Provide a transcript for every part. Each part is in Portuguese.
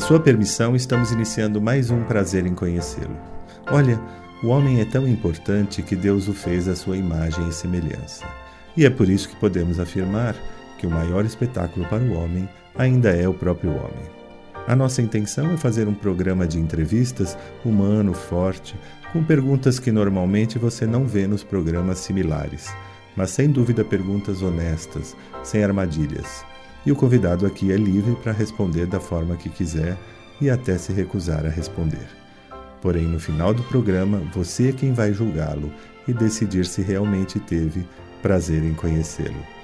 a sua permissão, estamos iniciando mais um prazer em conhecê-lo. Olha, o homem é tão importante que Deus o fez à sua imagem e semelhança. E é por isso que podemos afirmar que o maior espetáculo para o homem ainda é o próprio homem. A nossa intenção é fazer um programa de entrevistas humano, forte, com perguntas que normalmente você não vê nos programas similares, mas sem dúvida perguntas honestas, sem armadilhas. E o convidado aqui é livre para responder da forma que quiser e até se recusar a responder. Porém, no final do programa, você é quem vai julgá-lo e decidir se realmente teve prazer em conhecê-lo.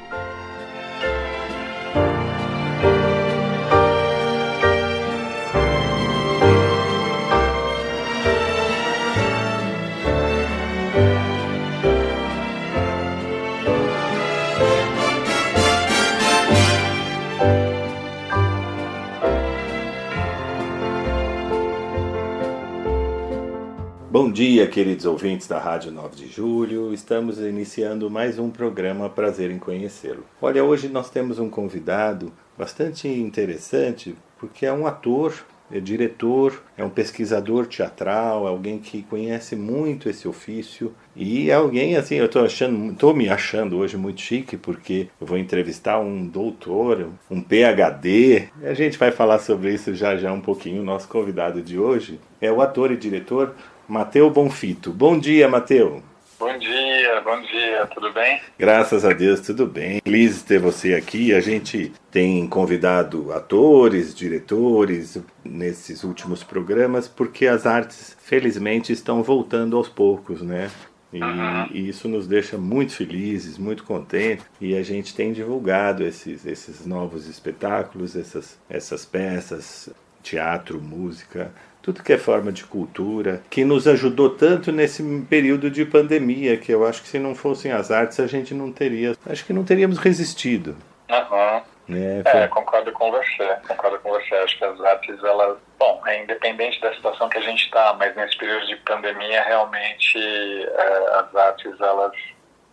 Dia, queridos ouvintes da Rádio 9 de Julho. Estamos iniciando mais um programa Prazer em Conhecê-lo. Olha, hoje nós temos um convidado bastante interessante, porque é um ator, é diretor, é um pesquisador teatral, é alguém que conhece muito esse ofício e é alguém assim, eu estou achando, tô me achando hoje muito chique porque eu vou entrevistar um doutor, um PhD. A gente vai falar sobre isso já já um pouquinho. O nosso convidado de hoje é o ator e diretor Mateu Bonfito. Bom dia, Mateu. Bom dia, bom dia, tudo bem? Graças a Deus, tudo bem. Feliz ter você aqui. A gente tem convidado atores, diretores nesses últimos programas, porque as artes, felizmente, estão voltando aos poucos, né? E, uhum. e, isso nos deixa muito felizes, muito contentes. E a gente tem divulgado esses, esses novos espetáculos, essas, essas peças, teatro, música, tudo que é forma de cultura, que nos ajudou tanto nesse período de pandemia, que eu acho que se não fossem as artes a gente não teria, acho que não teríamos resistido. Uhum. É, foi... é, concordo com você, concordo com você. Acho que as artes, elas, bom, é independente da situação que a gente está, mas nesse período de pandemia, realmente é, as artes, elas,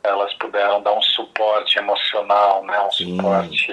elas puderam dar um suporte emocional, né, um Sim. suporte,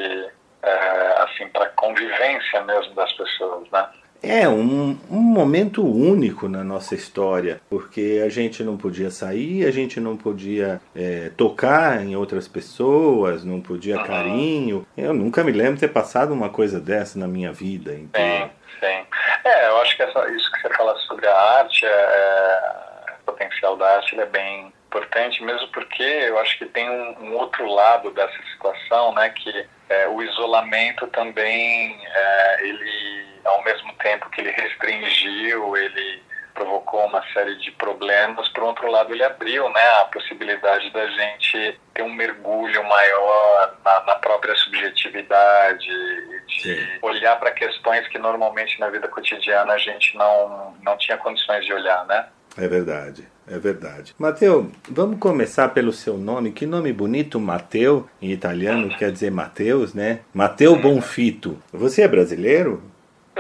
é, assim, para convivência mesmo das pessoas, né. É um, um momento único na nossa história, porque a gente não podia sair, a gente não podia é, tocar em outras pessoas, não podia uhum. carinho. Eu nunca me lembro de ter passado uma coisa dessa na minha vida. Então... Sim, sim. É, eu acho que essa, isso que você fala sobre a arte, é, é, o potencial da arte é bem importante, mesmo porque eu acho que tem um, um outro lado dessa situação, né, que é, o isolamento também, é, ele ao mesmo tempo que ele restringiu, ele provocou uma série de problemas, por outro lado ele abriu né, a possibilidade da gente ter um mergulho maior na, na própria subjetividade, de Sim. olhar para questões que normalmente na vida cotidiana a gente não, não tinha condições de olhar, né? É verdade, é verdade. Mateu, vamos começar pelo seu nome. Que nome bonito, Mateu, em italiano quer dizer Mateus, né? Mateu Bonfito. Você é brasileiro?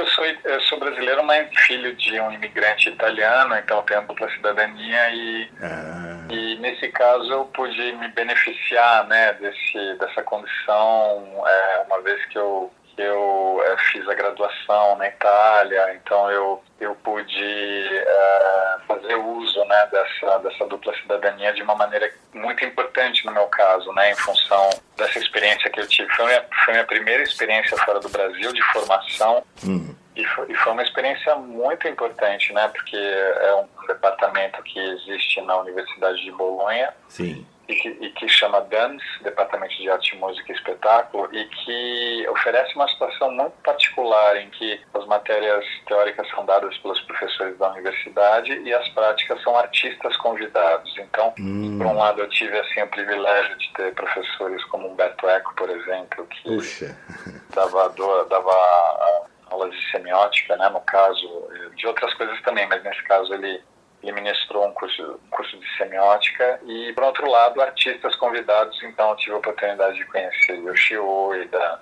Eu sou, eu sou brasileiro, mas filho de um imigrante italiano, então tenho dupla cidadania e, ah. e nesse caso eu pude me beneficiar né, desse, dessa condição, é, uma vez que eu, eu é, fiz a graduação na Itália, então eu, eu pude é, fazer uso né, dessa, dessa dupla cidadania de uma maneira muito importante no meu caso, né, em função dessa experiência que eu tive. Foi a minha, foi minha primeira experiência fora do Brasil de formação. Uhum. E foi, e foi, uma experiência muito importante, né? Porque é um departamento que existe na Universidade de Bolonha. Sim. E que, e que chama DANS, Departamento de Arte, Música e Espetáculo, e que oferece uma situação muito particular em que as matérias teóricas são dadas pelos professores da universidade e as práticas são artistas convidados. Então, hum. por um lado, eu tive assim o privilégio de ter professores como Humberto Eco, por exemplo, que Puxa. dava, dava aulas de semiótica, né, no caso, de outras coisas também, mas nesse caso ele, ele ministrou um curso, um curso de semiótica e, por outro lado, artistas convidados, então tive a oportunidade de conhecer Yoshio Oida,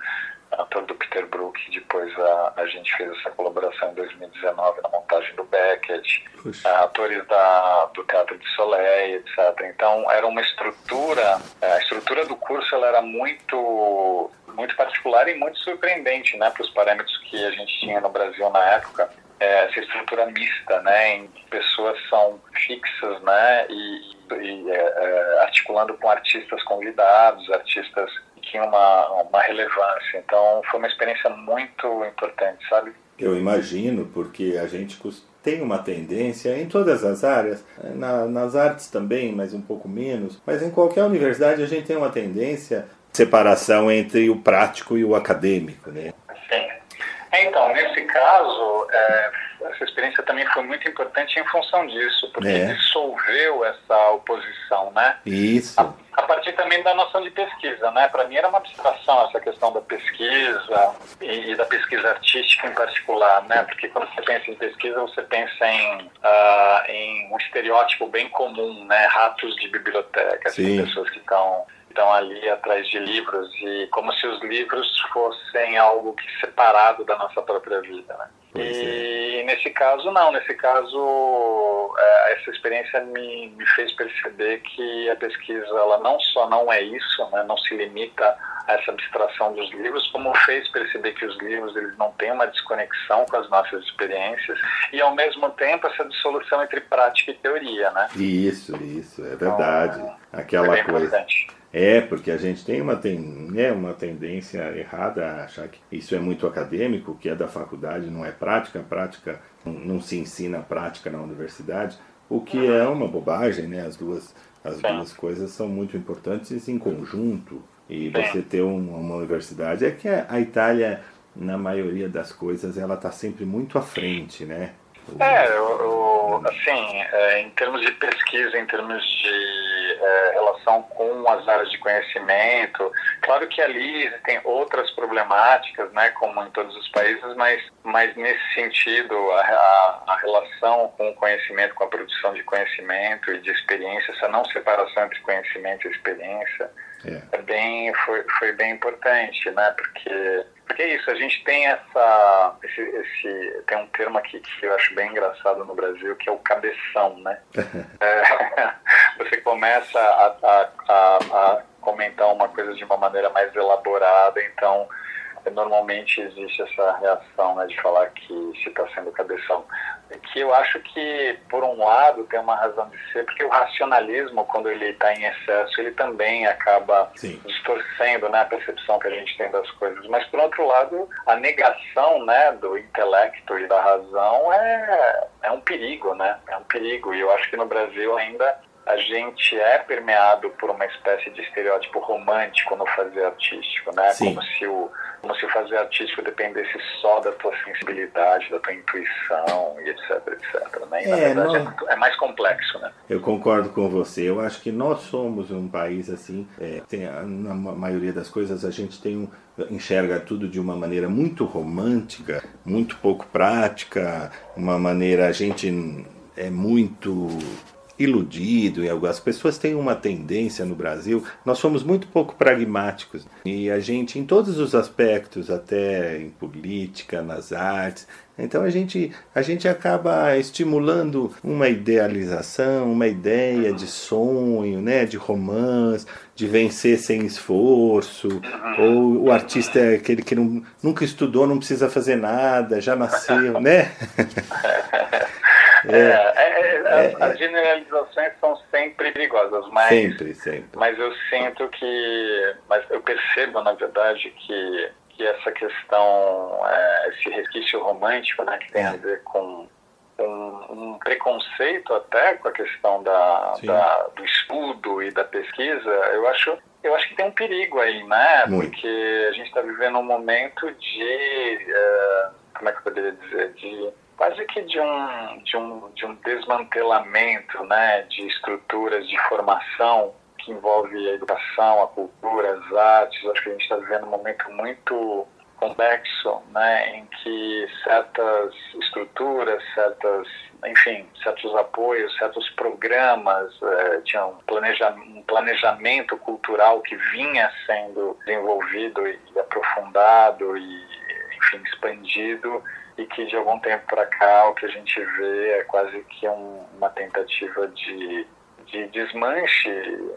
ator do Peter Brook, depois a, a gente fez essa colaboração em 2019 na montagem do Beckett, atores da, do Teatro de Soleil, etc. Então era uma estrutura, a estrutura do curso ela era muito muito particular e muito surpreendente, né, para os parâmetros que a gente tinha no Brasil na época. É, essa estrutura mista, né, em que pessoas são fixas, né, e, e é, é, articulando com artistas convidados, artistas que tinham uma, uma relevância. Então, foi uma experiência muito importante, sabe? Eu imagino, porque a gente tem uma tendência em todas as áreas, na, nas artes também, mas um pouco menos, mas em qualquer universidade a gente tem uma tendência separação entre o prático e o acadêmico, né? Sim. Então, nesse caso, é, essa experiência também foi muito importante em função disso, porque é. dissolveu essa oposição, né? Isso. A, a, partir também da noção de pesquisa, né? Para mim era uma abstração essa questão da pesquisa e, e, da pesquisa artística em particular, né? Porque quando você pensa em pesquisa, você pensa em, uh, em um estereótipo bem comum, né? Ratos de biblioteca, assim, pessoas que estão estão ali atrás de livros e como se os livros fossem algo que separado da nossa própria vida, né? e é. nesse caso não, nesse caso é, essa experiência me, me fez perceber que a pesquisa ela não só não é isso, né? Não se limita a essa abstração dos livros, como fez perceber que os livros eles não têm uma desconexão com as nossas experiências e ao mesmo tempo essa dissolução entre prática e teoria, né? Isso, isso, é verdade. Então, Aquela é coisa. Importante. É, porque a gente tem uma, tem, né, uma tendência errada a achar que isso é muito acadêmico, que é da faculdade, não é prática, prática não, não se ensina prática na universidade, o que é uma bobagem, né? As duas, as duas coisas são muito importantes em conjunto. E você ter uma, uma universidade é que a Itália, na maioria das coisas, ela está sempre muito à frente, né? É, eu, eu, assim, é, em termos de pesquisa, em termos de é, relação com as áreas de conhecimento, claro que ali tem outras problemáticas, né, como em todos os países, mas, mas nesse sentido, a, a, a relação com o conhecimento, com a produção de conhecimento e de experiência, essa não separação entre conhecimento e experiência, é. é bem, foi, foi bem importante, né, porque porque é isso, a gente tem essa. Esse, esse, tem um termo aqui que eu acho bem engraçado no Brasil, que é o cabeção, né? é, você começa a, a, a, a comentar uma coisa de uma maneira mais elaborada, então normalmente existe essa reação né, de falar que se está sendo cabeção. Que eu acho que, por um lado, tem uma razão de ser, porque o racionalismo, quando ele está em excesso, ele também acaba Sim. distorcendo né, a percepção que a gente tem das coisas. Mas, por outro lado, a negação né, do intelecto e da razão é, é um perigo, né? É um perigo. E eu acho que no Brasil ainda a gente é permeado por uma espécie de estereótipo romântico no fazer artístico, né? Sim. Como se o como se o fazer artístico dependesse só da tua sensibilidade, da tua intuição e etc, etc. Né? E, na é, verdade é nós... é, é, mais complexo, né? Eu concordo com você. Eu acho que nós somos um país assim, é, tem, na maioria das coisas a gente tem um, enxerga tudo de uma maneira muito romântica, muito pouco prática, uma maneira a gente é muito iludido e as pessoas têm uma tendência no Brasil, nós somos muito pouco pragmáticos e a gente em todos os aspectos, até em política, nas artes, então a gente, a gente acaba estimulando uma idealização, uma ideia de sonho, né, de romance, de vencer sem esforço, ou o artista é aquele que não, nunca estudou, não precisa fazer nada, já nasceu, né? É, é, é, é, as generalizações são sempre perigosas, mas, sempre, sempre. mas eu sinto que, mas eu percebo na verdade que, que essa questão, esse resquício romântico, né, que tem a ver com um, um, preconceito até com a questão da, da, do estudo e da pesquisa, eu acho, eu acho que tem um perigo aí, né? Muito. Porque a gente está vivendo um momento de, uh, como é que eu poderia dizer, de quase que de um, de um, de um desmantelamento né, de estruturas de formação que envolve a educação, a cultura, as artes. Acho que a gente está vivendo um momento muito complexo, né, em que certas estruturas, certas, enfim, certos apoios, certos programas, eh, tinham um, planeja um planejamento cultural que vinha sendo desenvolvido e aprofundado e, enfim, expandido e que de algum tempo para cá o que a gente vê é quase que um, uma tentativa de, de desmanche,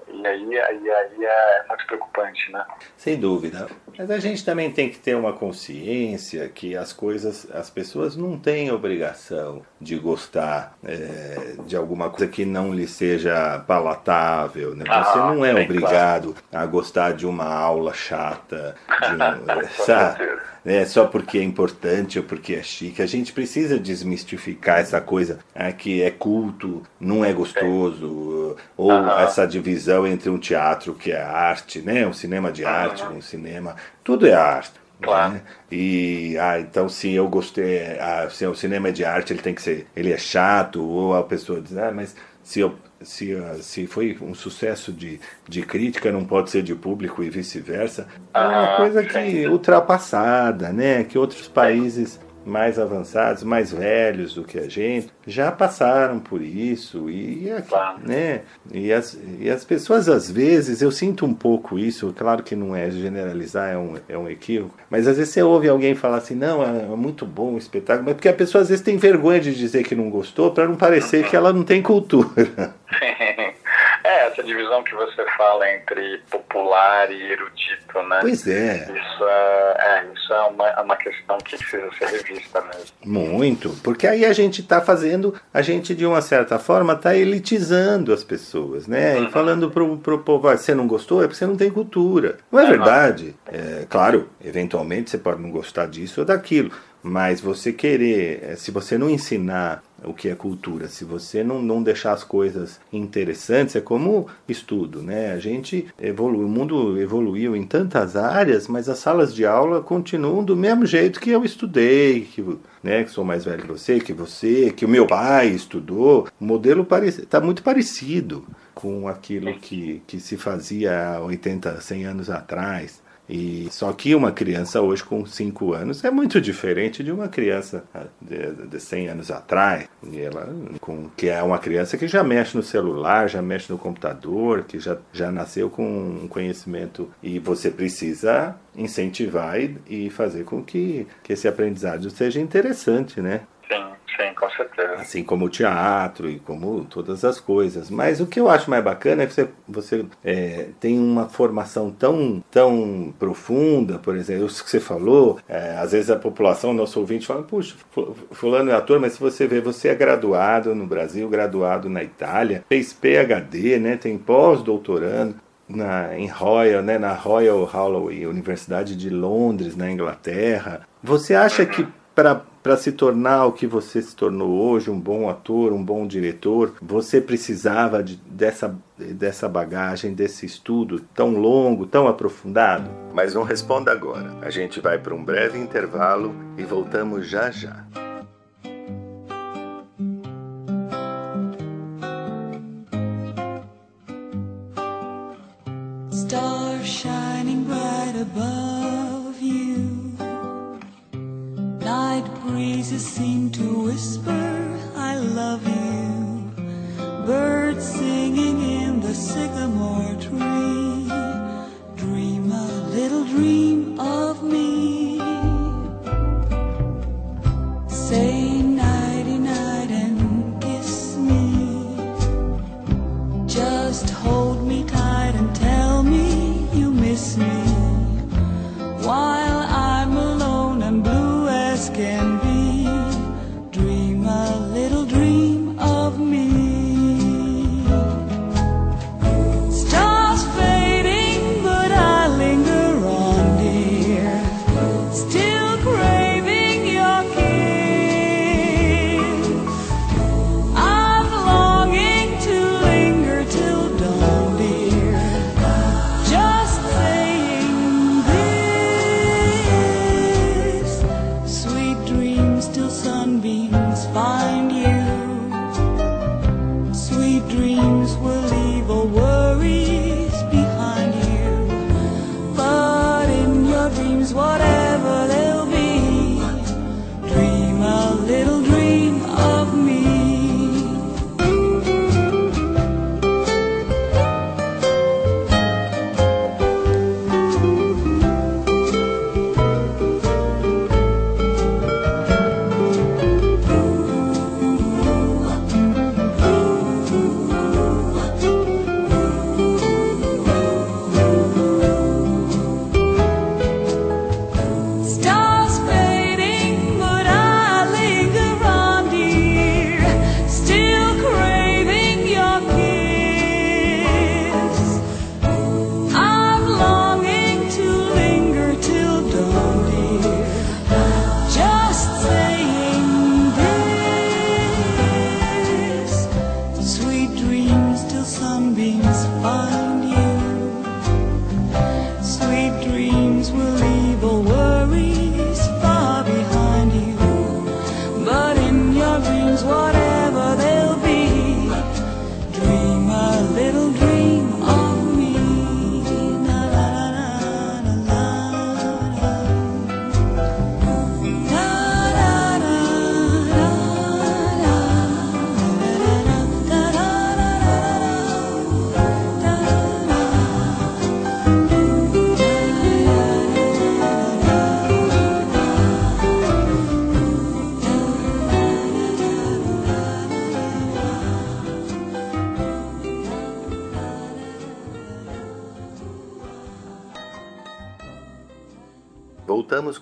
e aí, aí, aí é muito preocupante, né? Sem dúvida. Mas a gente também tem que ter uma consciência que as coisas, as pessoas não têm obrigação de gostar é, de alguma coisa que não lhe seja palatável. Né? Você ah, não é obrigado claro. a gostar de uma aula chata, de um, sabe? É, só porque é importante ou porque é chique. A gente precisa desmistificar essa coisa é, que é culto, não é gostoso, ou uhum. essa divisão entre um teatro que é arte, né? um cinema de arte, uhum. um cinema. Tudo é arte. Claro. Né? E ah, então se eu gostei, ah, se o cinema é de arte, ele tem que ser, ele é chato, ou a pessoa diz, ah, mas se eu se, se foi um sucesso de, de crítica, não pode ser de público e vice-versa. É uma ah, coisa que ultrapassada, né? Que outros países mais avançados, mais velhos do que a gente, já passaram por isso e, né, e, as, e as pessoas às vezes, eu sinto um pouco isso, claro que não é generalizar, é um, é um equívoco, mas às vezes você ouve alguém falar assim, não, é, é muito bom o espetáculo, mas porque a pessoa às vezes tem vergonha de dizer que não gostou para não parecer que ela não tem cultura. É, essa divisão que você fala entre popular e erudito, né? Pois é. Isso é, é isso é uma, é uma questão que precisa ser revista mesmo. Muito, porque aí a gente está fazendo, a gente de uma certa forma está elitizando as pessoas, né? Uhum. E falando pro, pro povo, ah, você não gostou é porque você não tem cultura. Não é uhum. verdade. É, claro, eventualmente você pode não gostar disso ou daquilo, mas você querer, é, se você não ensinar o que é cultura. Se você não, não deixar as coisas interessantes, é como estudo, né? A gente evolui, o mundo evoluiu em tantas áreas, mas as salas de aula continuam do mesmo jeito que eu estudei, que, né, que sou mais velho que você, que você, que o meu pai estudou. O modelo está muito parecido com aquilo que, que se fazia há 80, 100 anos atrás. E só que uma criança hoje com 5 anos é muito diferente de uma criança ah, de, de 100 anos atrás. E ela, com, que é uma criança que já mexe no celular, já mexe no computador, que já, já nasceu com um conhecimento. E você precisa incentivar e, e fazer com que, que esse aprendizado seja interessante, né? Sim, com certeza. Assim como o teatro e como todas as coisas. Mas o que eu acho mais bacana é que você, você é, tem uma formação tão, tão profunda, por exemplo, isso que você falou, é, às vezes a população, nosso ouvinte, fala, puxa, fulano é ator, mas se você vê, você é graduado no Brasil, graduado na Itália, fez PhD, né, tem pós-doutorando. Na, em Royal, né, na Royal Holloway, Universidade de Londres, na Inglaterra. Você acha que para para se tornar o que você se tornou hoje, um bom ator, um bom diretor, você precisava de, dessa, dessa bagagem, desse estudo tão longo, tão aprofundado? Mas não responda agora. A gente vai para um breve intervalo e voltamos já já. Breezes seem to whisper, I love you. Birds singing in the sycamore tree. Dream a little dream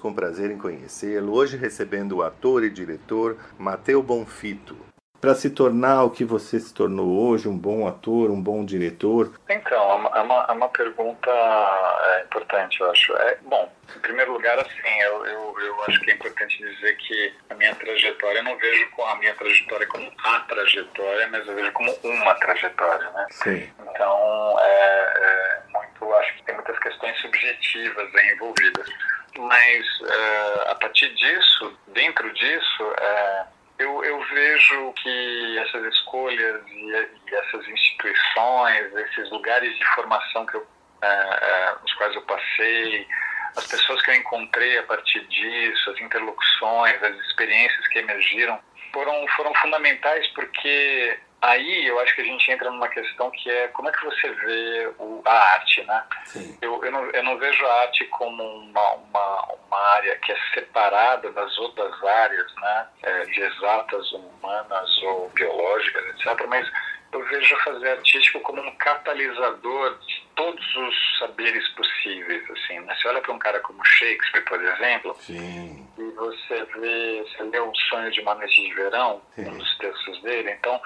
com prazer em conhecê-lo, hoje recebendo o ator e diretor Mateu Bonfito. Para se tornar o que você se tornou hoje, um bom ator, um bom diretor? Então, é uma, é uma, é pergunta é, importante, eu acho. É, bom, em primeiro lugar, assim, eu, eu, eu acho que é importante dizer que a minha trajetória, eu não vejo a minha trajetória como a trajetória, mas eu vejo como uma trajetória, né? Sim. Então, é, é muito, acho que tem muitas questões subjetivas envolvidas. Mas, é, a partir disso, dentro disso, é, eu, eu vejo que essas escolhas e, e, essas instituições, esses lugares de formação que eu, é, é, nos quais eu passei, as pessoas que eu encontrei a partir disso, as interlocuções, as experiências que emergiram, foram, foram fundamentais porque aí eu acho que a gente entra numa questão que é como é que você vê o, a arte, né? Eu, eu, não, eu não vejo a arte como uma, uma, uma área que é separada das outras áreas, né? É, de exatas humanas ou biológicas, etc. Mas eu vejo fazer artístico como um catalisador de todos os saberes possíveis, assim, né? Você olha para um cara como Shakespeare, por exemplo, Sim. e você vê, você lê O Sonho de uma Noite de Verão, Sim. um dos textos dele, então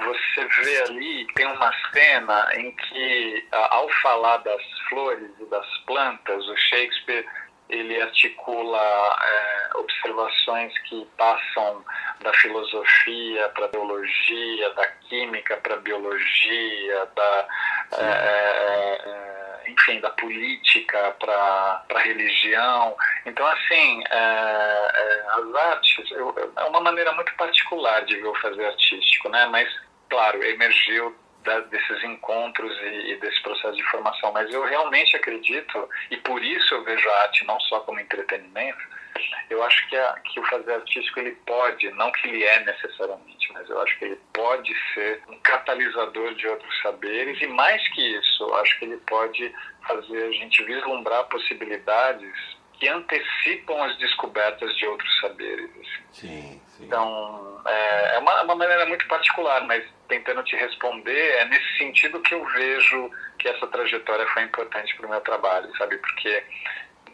você vê ali, tem uma cena em que, ao falar das flores e das plantas, o Shakespeare ele articula é, observações que passam da filosofia para a biologia, da química para a biologia, da, é, é, enfim, da política para a religião. Então, assim, é, é, as artes eu, é uma maneira muito particular de ver o fazer artístico, né? Mas, claro, emergiu da, desses encontros e, e, desse processo de formação. Mas eu realmente acredito, e por isso eu vejo a arte não só como entretenimento, eu acho que, a, que o fazer artístico ele pode, não que ele é necessariamente, mas eu acho que ele pode ser um catalisador de outros saberes e mais que isso, eu acho que ele pode fazer a gente vislumbrar possibilidades que antecipam as descobertas de outros saberes. Assim. Sim, sim. Então, é, é uma, uma maneira muito particular, mas tentando te responder, é nesse sentido que eu vejo que essa trajetória foi importante para o meu trabalho, sabe? Porque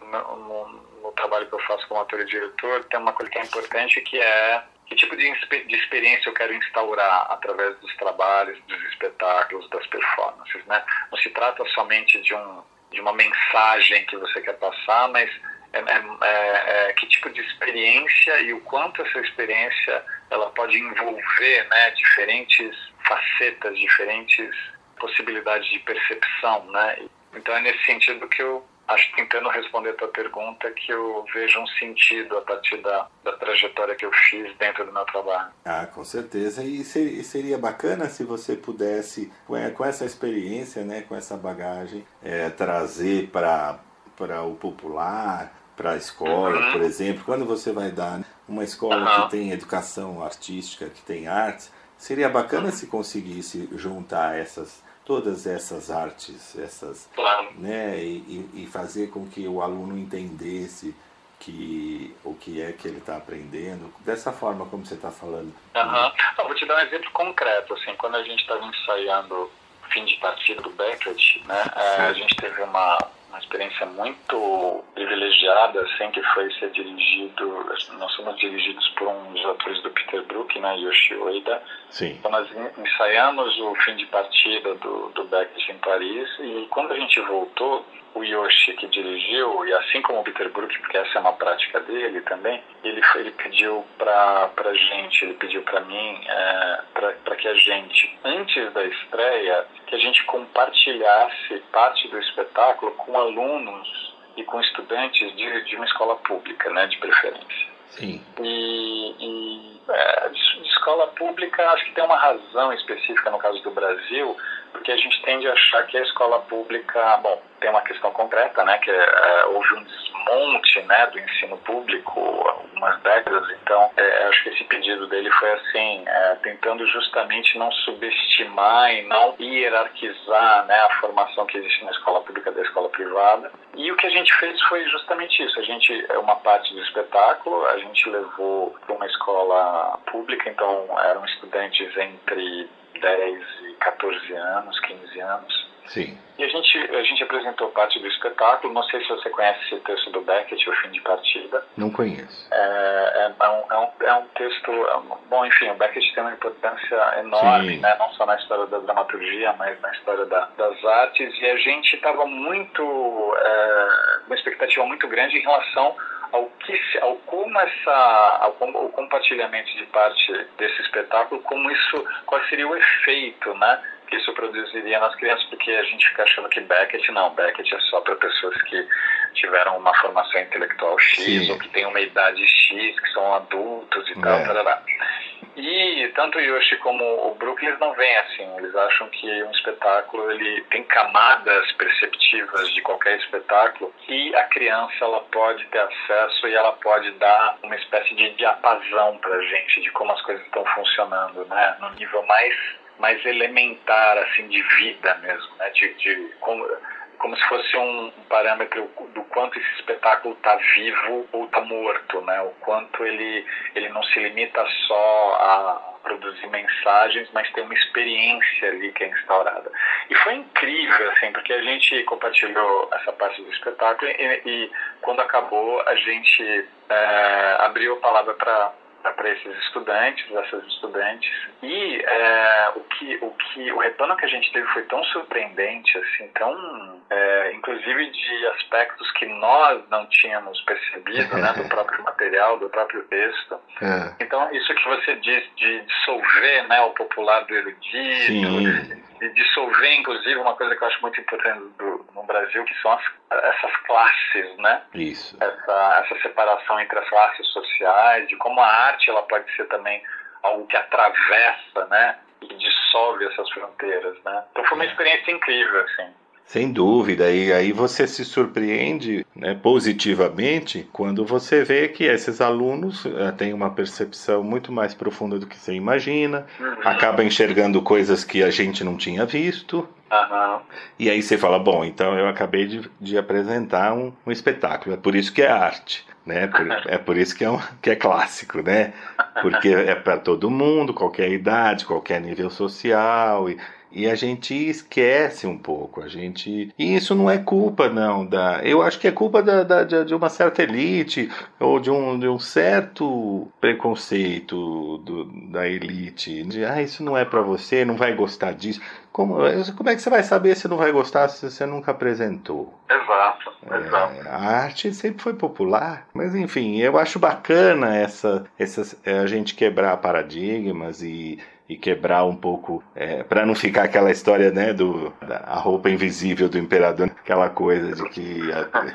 no, no, no, trabalho que eu faço como ator e diretor, tem uma coisa que é importante que é que tipo de, de experiência eu quero instaurar através dos trabalhos, dos espetáculos, das performances, né? Não se trata somente de um de uma mensagem que você quer passar, mas é, é, é, é, que tipo de experiência e o quanto essa experiência ela pode envolver né, diferentes facetas, diferentes possibilidades de percepção, né? Então é nesse sentido que eu acho tentando responder a tua pergunta que eu vejo um sentido a partir da, da trajetória que eu fiz dentro do meu trabalho. Ah, com certeza. E seria bacana se você pudesse, com essa experiência, né, com essa bagagem, é, trazer para para o popular, para a escola, uhum. por exemplo, quando você vai dar uma escola uhum. que tem educação artística, que tem artes, seria bacana se conseguisse juntar essas todas essas artes, essas, claro. né, e, e, fazer com que o aluno entendesse que o que é que ele está aprendendo dessa forma como você está falando. Uhum. Eu vou te dar um exemplo concreto, assim, quando a gente estava ensaiando fim de partida do Beckett, né, eh, a gente teve uma uma experiência muito privilegiada, assim, que foi ser dirigido, nós somos dirigidos por um dos atores do Peter Brook, né, Yoshi Ueda. Sim. Então nós ensaiamos o fim de partida do, do Beckett em Paris e quando a gente voltou, o Yoshi que dirigiu, e assim como o Peter Brook, porque essa é uma prática dele também, ele, ele pediu para a gente, ele pediu para mim, é, para que a gente, antes da estreia, que a gente compartilhasse parte do espetáculo com alunos e com estudantes de, de uma escola pública, né, de preferência. Sim. E, e é, de escola pública, acho que tem uma razão específica no caso do Brasil, porque a gente tende a achar que a escola pública, bom, tem uma questão concreta, né, que é, é, houve um desmonte, né, do ensino público algumas décadas, então é, acho que esse pedido dele foi assim, é, tentando justamente não subestimar e não hierarquizar, né, a formação que existe na escola pública da escola privada. E o que a gente fez foi justamente isso. A gente, é uma parte do espetáculo, a gente levou para uma escola pública, então eram estudantes entre 10 e 14 anos, 15 anos. Sim. E a gente, a gente apresentou parte do espetáculo. Não sei se você conhece esse texto do Beckett, O Fim de Partida. Não conheço. É, é, é, um, é, um, é um texto. É bom, enfim, o Beckett tem uma importância enorme, né, não só na história da dramaturgia, mas na história da, das artes. E a gente estava muito. É, uma expectativa muito grande em relação ao que ao como essa ao, o compartilhamento de parte desse espetáculo como isso qual seria o efeito né que isso produziria nas crianças, porque a gente fica achando que Beckett não, Beckett é só para pessoas que tiveram uma formação intelectual X Sim. ou que têm uma idade X, que são adultos e tal, é. E tanto o Yoshi como o Brook, eles não veem assim, eles acham que um espetáculo ele tem camadas perceptivas de qualquer espetáculo que a criança ela pode ter acesso e ela pode dar uma espécie de diapasão pra gente de como as coisas estão funcionando, né, no nível mais mais elementar assim de vida mesmo, né? De, de como, como se fosse um parâmetro do quanto esse espetáculo está vivo ou está morto, né? O quanto ele ele não se limita só a produzir mensagens, mas tem uma experiência ali que é instaurada. E foi incrível, assim, porque a gente compartilhou essa parte do espetáculo e, e quando acabou a gente é, abriu a palavra para para esses estudantes, essas estudantes. E é, o que o que o retorno que a gente teve foi tão surpreendente, assim, tão é, inclusive de aspectos que nós não tínhamos percebido, né, do próprio material, do próprio texto. É. Então isso que você diz de dissolver, né, o popular do erudito. Sim de dissolver, inclusive, uma coisa que eu acho muito importante do, no Brasil, que são as, essas classes, né? Isso. Essa, essa separação entre as classes sociais, de como a arte ela pode ser também algo que atravessa, né? E dissolve essas fronteiras, né? Então foi uma é. experiência incrível, assim. Sem dúvida, e aí você se surpreende né, positivamente quando você vê que esses alunos uh, têm uma percepção muito mais profunda do que você imagina, uhum. acaba enxergando coisas que a gente não tinha visto. Uhum. E aí você fala, bom, então eu acabei de, de apresentar um, um espetáculo, é por isso que é arte. Né? Por, é por isso que é, um, que é clássico, né? Porque é para todo mundo, qualquer idade, qualquer nível social, e e a gente esquece um pouco, a gente. E isso não é culpa, não. Da... Eu acho que é culpa da, da, de uma certa elite ou de um, de um certo preconceito do, da elite. De, ah, isso não é para você, não vai gostar disso. Como, como é que você vai saber se não vai gostar se você nunca apresentou? Exato, exato. É, a arte sempre foi popular, mas enfim, eu acho bacana essa, essa, é, a gente quebrar paradigmas e e quebrar um pouco, é, para não ficar aquela história, né, do a roupa invisível do imperador, aquela coisa de que a,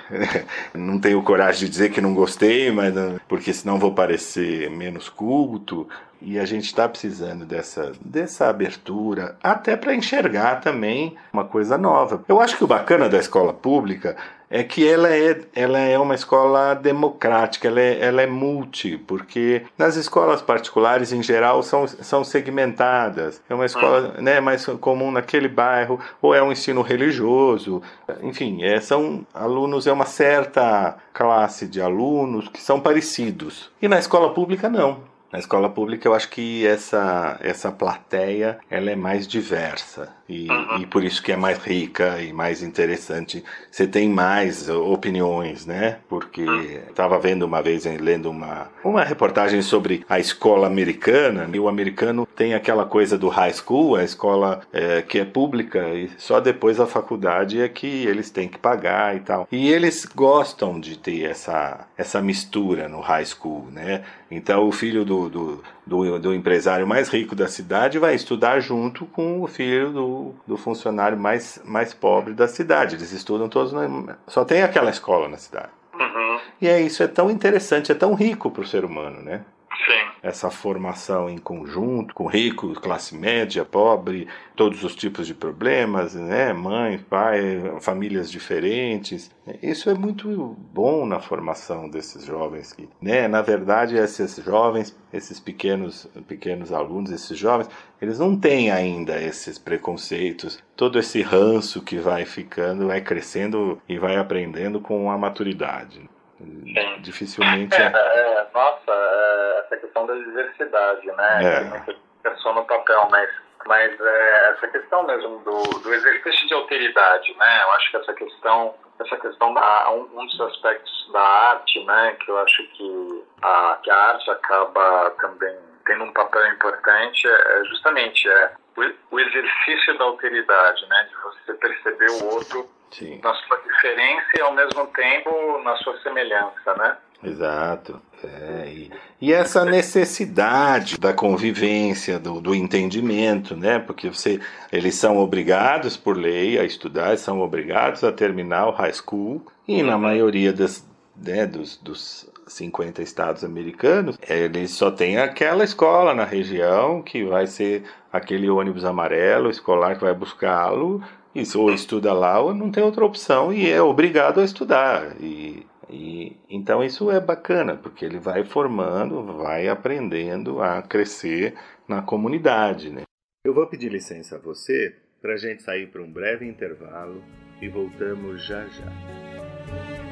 não tenho coragem de dizer que não gostei, mas porque senão vou parecer menos culto. E a gente está precisando dessa, dessa abertura, até para enxergar também uma coisa nova. Eu acho que o bacana da escola pública é que ela é, ela é uma escola democrática, ela é, ela é multi, porque nas escolas particulares, em geral, são, são segmentadas. É uma escola né, mais comum naquele bairro, ou é um ensino religioso. Enfim, é, são alunos, é uma certa classe de alunos que são parecidos. E na escola pública, não. Na escola pública eu acho que essa, essa plateia ela é mais diversa e, uhum. e por isso que é mais rica e mais interessante. Você tem mais opiniões, né? Porque estava uhum. vendo uma vez, lendo uma, uma reportagem sobre a escola americana e o americano tem aquela coisa do high school, a escola é, que é pública e só depois a faculdade é que eles têm que pagar e tal. E eles gostam de ter essa, essa mistura no high school, né? Então o filho do do, do, do, empresário mais rico da cidade vai estudar junto com o filho do, do funcionário mais, mais pobre da cidade. Eles estudam todos, na, só tem aquela escola na cidade. Uhum. E é isso, é tão interessante, é tão rico para o ser humano, né? Sim. Essa formação em conjunto, com rico, classe média, pobre, todos os tipos de problemas, né? Mãe, pai, famílias diferentes. Isso é muito bom na formação desses jovens que, né? Na verdade, esses jovens, esses pequenos, pequenos alunos, esses jovens, eles não têm ainda esses preconceitos, todo esse ranço que vai ficando, vai crescendo e vai aprendendo com a maturidade. Sim. Dificilmente. É, é, nossa, é, essa questão da diversidade, né? É. Não só no papel, mas Mas é, essa questão mesmo do, do exercício de alteridade, né? Eu acho que essa questão essa questão da um, um, dos aspectos da arte, né, que eu acho que a, que a arte acaba também tendo um papel importante é, é justamente é o, o exercício da alteridade, né, de você perceber o outro Sim. na sua diferença e ao mesmo tempo na sua semelhança, né? Exato. É, e, e, essa necessidade da convivência, do, do, entendimento, né? Porque você, eles são obrigados por lei a estudar, são obrigados a terminar o high school, e na maioria das, né, dos, dos 50 estados americanos, eles só tem aquela escola na região que vai ser aquele ônibus amarelo escolar que vai buscá-lo, e ou estuda lá ou não tem outra opção e é obrigado a estudar. E e, então isso é bacana, porque ele vai formando, vai aprendendo a crescer na comunidade. Né? Eu vou pedir licença a você para a gente sair para um breve intervalo e voltamos já já.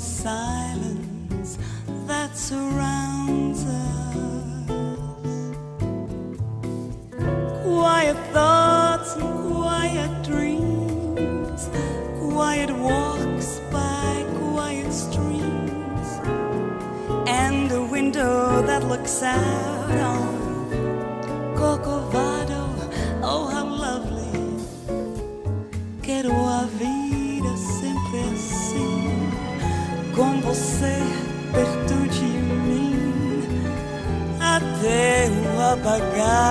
sun. devagar.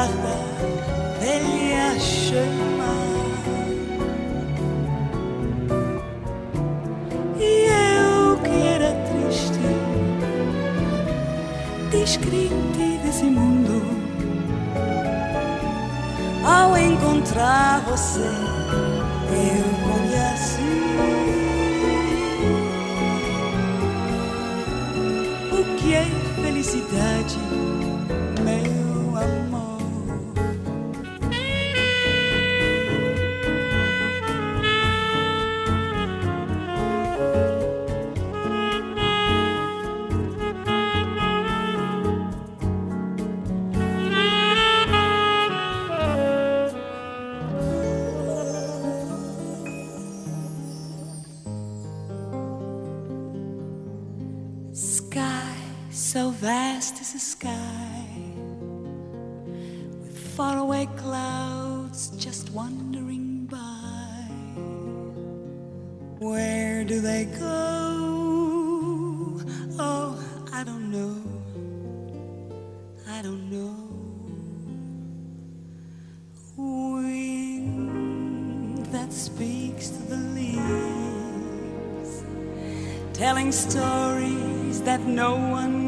Telling stories that no one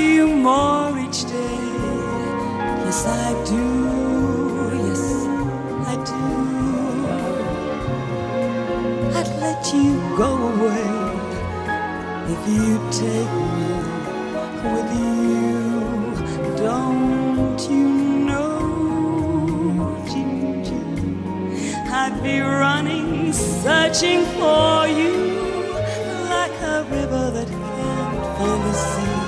you more each day. Yes, I do. Yes, I do. I'd let you go away if you take me with you. Don't you know, Ginger? I'd be running searching for you like a river that can't find the sea.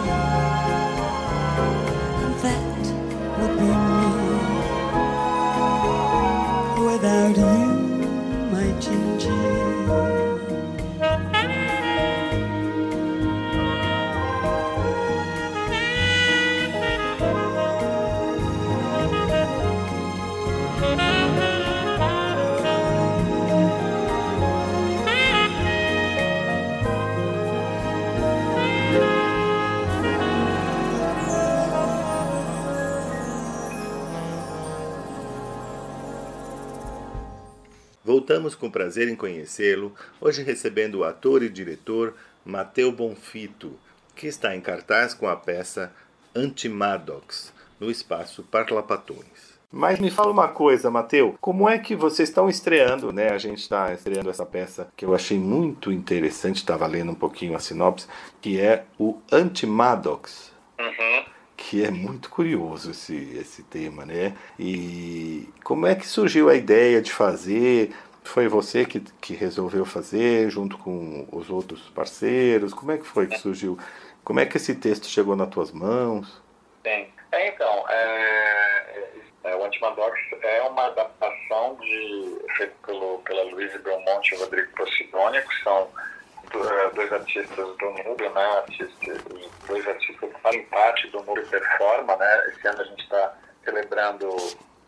Voltamos com prazer em conhecê-lo, hoje recebendo o ator e diretor Mateu Bonfito, que está em cartaz com a peça Antimadox, no espaço Parlapatões. Mas me fala uma coisa, Mateu, como é que vocês estão estreando, né? A gente está estreando essa peça que eu achei muito interessante, estava lendo um pouquinho a sinopse, que é o Antimadox. Uhum. Que é muito curioso esse, esse tema, né? E como é que surgiu a ideia de fazer? Foi você que, que resolveu fazer junto com os outros parceiros? Como é que foi que surgiu? Como é que esse texto chegou nas tuas mãos? Sim. É, então, é, é, o Antimadox é uma adaptação de, feita pelo, pela Luísa Belmonte e Rodrigo Posidônia, que são dois artistas do núcleo, né? Artistas, dois artistas que fazem parte do núcleo Performa, né? Esse ano a gente está celebrando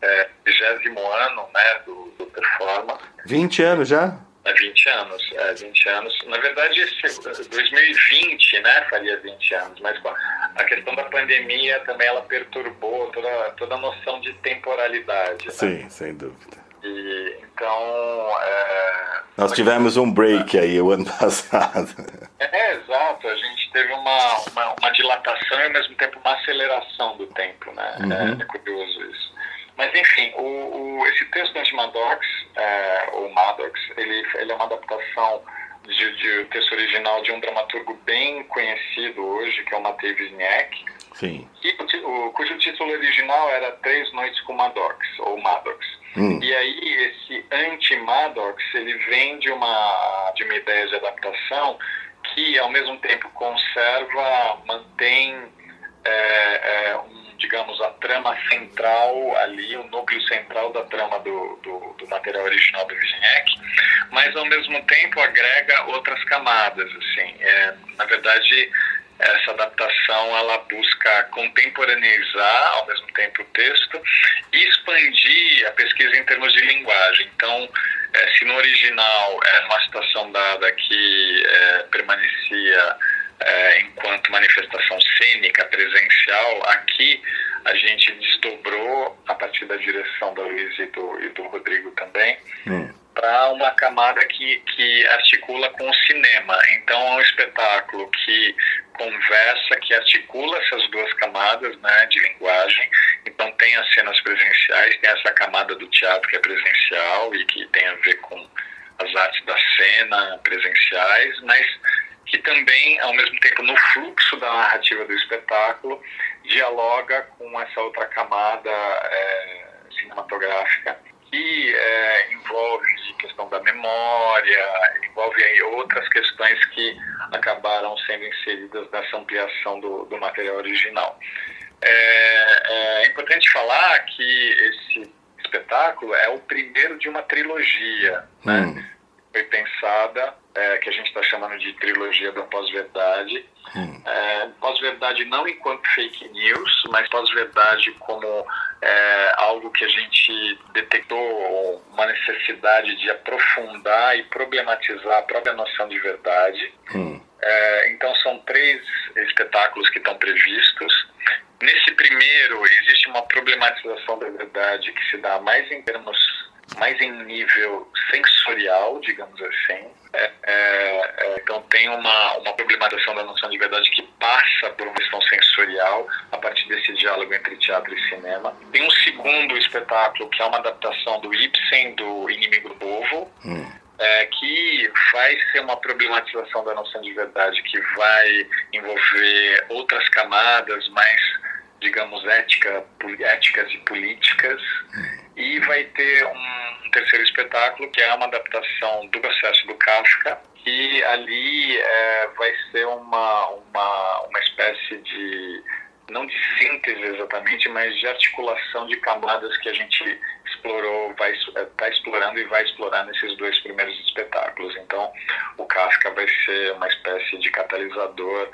é, 20 ano, né? Do, do Performa. 20 anos já? É 20 anos, é 20 anos. Na verdade, esse 2020, né, faria 20 anos, mas a questão da pandemia também ela perturbou toda, toda a noção de temporalidade. Sim, né? sem dúvida. E, então. É... Nós tivemos um break aí o ano passado. É, exato. A gente teve uma, uma, uma, dilatação e ao mesmo tempo uma aceleração do tempo, né? Uhum. É, curioso isso. Mas enfim, o, o, esse texto do Antimadox, é, ou Maddox, ele, ele é uma adaptação de, de texto original de um dramaturgo bem conhecido hoje, que é o Matei Wisniewski. Sim. E, o, cujo título original era Três Noites com Maddox, ou Maddox. Hum. E aí esse anti-Maddox, ele vem de uma, de uma ideia de adaptação que ao mesmo tempo conserva, mantém é, é, um, digamos, a trama central ali, o núcleo central da trama do, do, do material original do Wisniewski, mas ao mesmo tempo agrega outras camadas, assim. É, na verdade, essa adaptação ela busca contemporaneizar ao mesmo tempo o texto e expandir a pesquisa em termos de linguagem. Então, é, se no original era uma situação dada que é, permanecia é, enquanto manifestação cênica presencial, aqui a gente desdobrou a partir da direção da Luiz e do, e do Rodrigo também. Hum para uma camada que, que articula com o cinema. Então é um espetáculo que conversa, que articula essas duas camadas né, de linguagem. Então tem as cenas presenciais, tem essa camada do teatro que é presencial e que tem a ver com as artes da cena presenciais, mas que também, ao mesmo tempo, no fluxo da narrativa do espetáculo, dialoga com essa outra camada é, cinematográfica que é, envolve questão da memória, envolve aí outras questões que acabaram sendo inseridas nessa ampliação do, do material original. É, é importante falar que esse espetáculo é o primeiro de uma trilogia, né? Foi pensada, é, que a gente está chamando de trilogia da pós-verdade. Hum. É, pós-verdade não enquanto fake news, mas pós-verdade como é, algo que a gente detectou uma necessidade de aprofundar e problematizar a própria noção de verdade. Hum. É, então são três espetáculos que estão previstos. Nesse primeiro existe uma problematização da verdade que se dá mais em termos mais em nível sensorial, digamos assim. É, é, é, então tem uma, uma problematização da noção de verdade que passa por uma questão sensorial a partir desse diálogo entre teatro e cinema. Tem um segundo espetáculo que é uma adaptação do Ibsen, do Inimigo do Povo, hum. É, que vai ser uma problematização da noção de verdade que vai envolver outras camadas mais digamos, ética, éticas e políticas. E vai ter um terceiro espetáculo, que é uma adaptação do processo do Kafka, que ali é, vai ser uma, uma, uma espécie de, não de síntese exatamente, mas de articulação de camadas que a gente explorou, vai está explorando e vai explorar nesses dois primeiros espetáculos. Então, o Kafka vai ser uma espécie de catalisador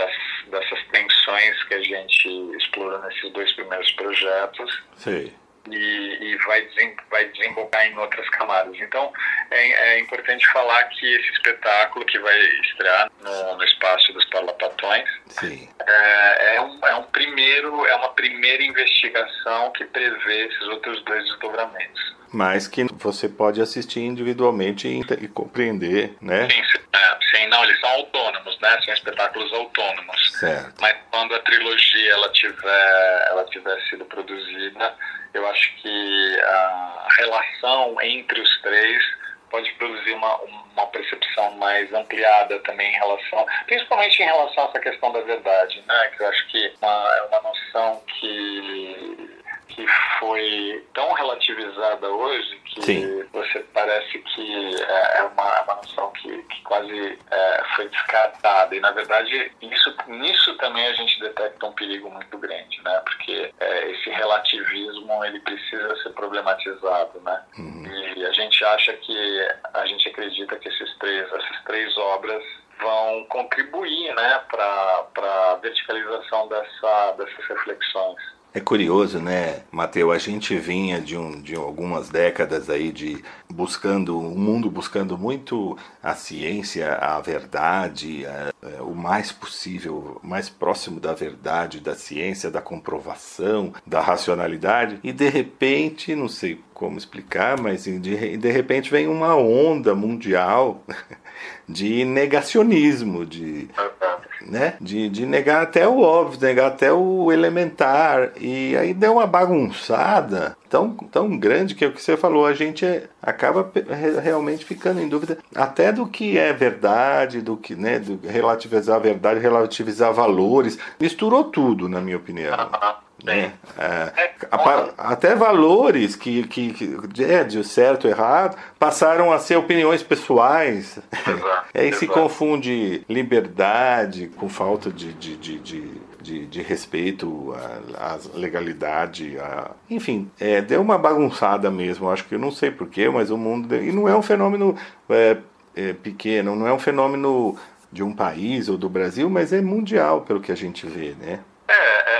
das, dessas tensões que a gente explora nesses dois primeiros projetos. Sim. E, e, vai, vai desembocar em outras camadas. Então, é, é, importante falar que esse espetáculo que vai estrear no, no espaço dos Parlapatões é, é, um, é, um primeiro, é uma primeira investigação que prevê esses outros dois desdobramentos mas que você pode assistir individualmente e, e compreender, né? Sim, é, sim, não, eles são autônomos, né? São espetáculos autônomos. Certo. Mas quando a trilogia ela tiver, ela tiver sido produzida, eu acho que a relação entre os três pode produzir uma, uma percepção mais ampliada também em relação, principalmente em relação a essa questão da verdade, né? Que eu acho que uma, é uma noção que que foi tão relativizada hoje que Sim. você parece que é, é uma, é uma noção que, que quase é, foi descartada. E, na verdade, isso, nisso também a gente detecta um perigo muito grande, né? Porque é, esse relativismo, ele precisa ser problematizado, né? Uhum. E a gente acha que, a gente acredita que esses três, essas três obras vão contribuir né, para a verticalização dessa, dessas reflexões. É curioso, né, Mateus? A gente vinha de, um, de algumas décadas aí de buscando um mundo buscando muito a ciência, a verdade, a, a, o mais possível, mais próximo da verdade, da ciência, da comprovação, da racionalidade. E de repente, não sei como explicar, mas de, de repente vem uma onda mundial de negacionismo, de né? De, de negar até o óbvio, negar até o elementar. E aí deu uma bagunçada tão, tão grande que é o que você falou, a gente é, acaba realmente ficando em dúvida até do que é verdade, do que, né, do relativizar a verdade, relativizar valores. Misturou tudo, na minha opinião. Né? É, é até valores que, que, que é, de certo ou errado passaram a ser opiniões pessoais. Exato, Aí exato. se confunde liberdade com falta de, de, de, de de, de, respeito à, à legalidade, à... enfim, é, deu uma bagunçada mesmo. Acho que eu não sei porquê, mas o mundo deu... e não é um fenômeno é, é, pequeno, não é um fenômeno de um país ou do Brasil, mas é mundial pelo que a gente vê, né? É, é, é, é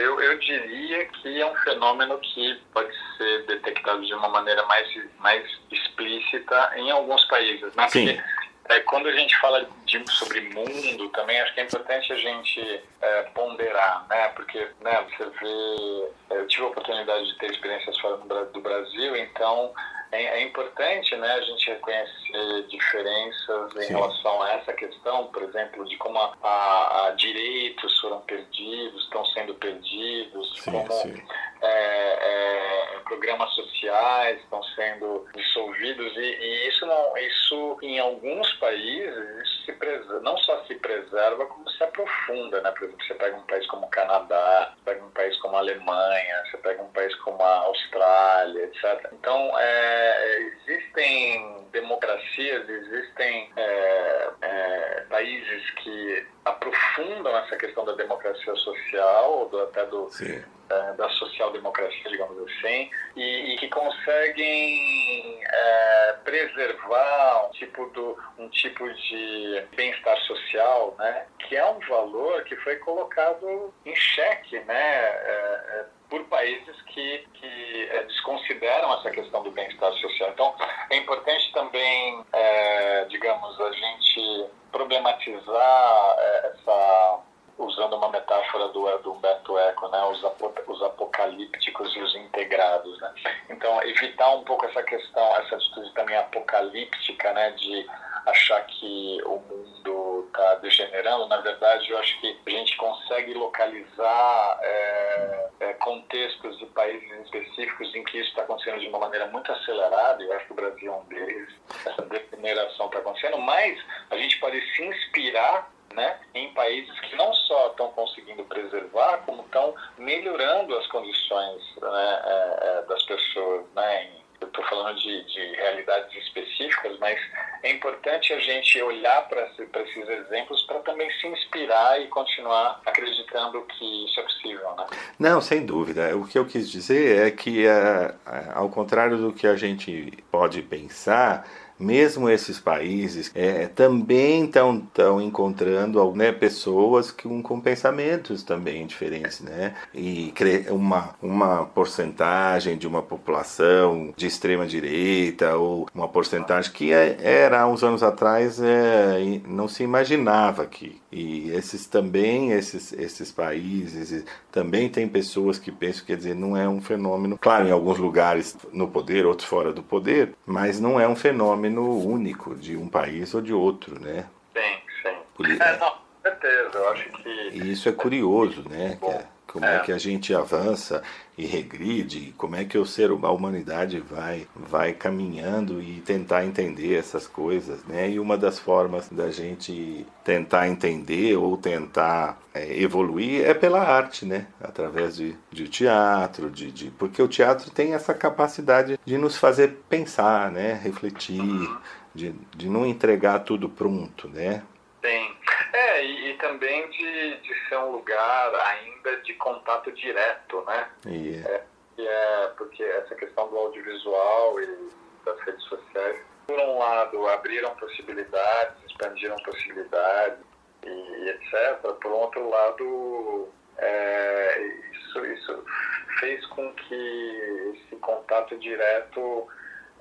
eu, eu diria que é um fenômeno que pode ser detectado de uma maneira mais, mais explícita em alguns países. Né? Sim. Porque, é, quando a gente fala de, sobre mundo também acho que é importante a gente é, ponderar, né? Porque né, você vê, eu tive a oportunidade de ter experiências fora do Brasil, então é, é, importante né, a gente reconhecer diferenças em Sim. relação a essa questão, por exemplo, de como a, a, a direitos foram perdidos, estão sendo perdidos, sim, como sim. É, é, programas sociais estão sendo dissolvidos e, e, isso não, isso em alguns países se preserva, não só se preserva como se aprofunda, né? Por exemplo, você pega um país como o Canadá, você pega um país como a Alemanha, você pega um país como a Austrália, etc. Então é é, existem democracias, existem é, é, países que aprofundam essa questão da democracia social, do, até do, é, da social-democracia, digamos assim, e, e que conseguem é, preservar um tipo, do, um tipo de bem-estar social, né, que é um valor que foi colocado em xeque, né, é, por países que, que é, desconsideram essa questão do bem-estar social. Então, é importante também, é, digamos, a gente problematizar é, essa usando uma metáfora do, do Humberto Eco, né, os, os apocalípticos e os integrados, né. Então, evitar um pouco essa questão, essa atitude também apocalíptica, né, de achar que o mundo está degenerando. Na verdade, eu acho que a gente consegue localizar é, contextos e países específicos em que isso está acontecendo de uma maneira muito acelerada. Eu acho que o Brasil é um deles. Essa degeneração está acontecendo, mas a gente pode se inspirar né, em países que não só estão conseguindo preservar, como estão melhorando as condições né, é, é das pessoas. Né, em, eu estou falando de, de, realidades específicas, mas é importante a gente olhar para esses exemplos para também se inspirar e continuar acreditando que isso é Né? Não, sem dúvida. O que eu quis dizer é que, é, é, ao contrário do que a gente pode pensar, mesmo esses países é, também estão tão encontrando né, pessoas com, com pensamentos também diferentes, né? E uma, uma porcentagem de uma população de extrema direita ou uma porcentagem que é, era uns anos atrás é, não se imaginava que e esses também esses esses países também tem pessoas que pensam quer dizer não é um fenômeno claro em alguns lugares no poder outros fora do poder mas não é um fenômeno único de um país ou de outro, né? Sim, sim. Por... É, não, com certeza, eu acho que... E isso é curioso, né? É, como é. é. que a gente avança e regride, como é que o ser, a humanidade vai, vai caminhando e tentar entender essas coisas, né? E uma das formas da gente tentar entender ou tentar é, evoluir é pela arte, né? Através de, de teatro, de, de, porque o teatro tem essa capacidade de nos fazer pensar, né? Refletir, uhum. de, de não entregar tudo pronto, né? Tem. É, e, e, também de, de ser um lugar ainda de contato direto, né? Yeah. É, é, porque essa questão do audiovisual e das redes sociais, por um lado, abriram possibilidades, expandiram possibilidades e, e etc. Por outro lado, é, isso, isso fez com que esse contato direto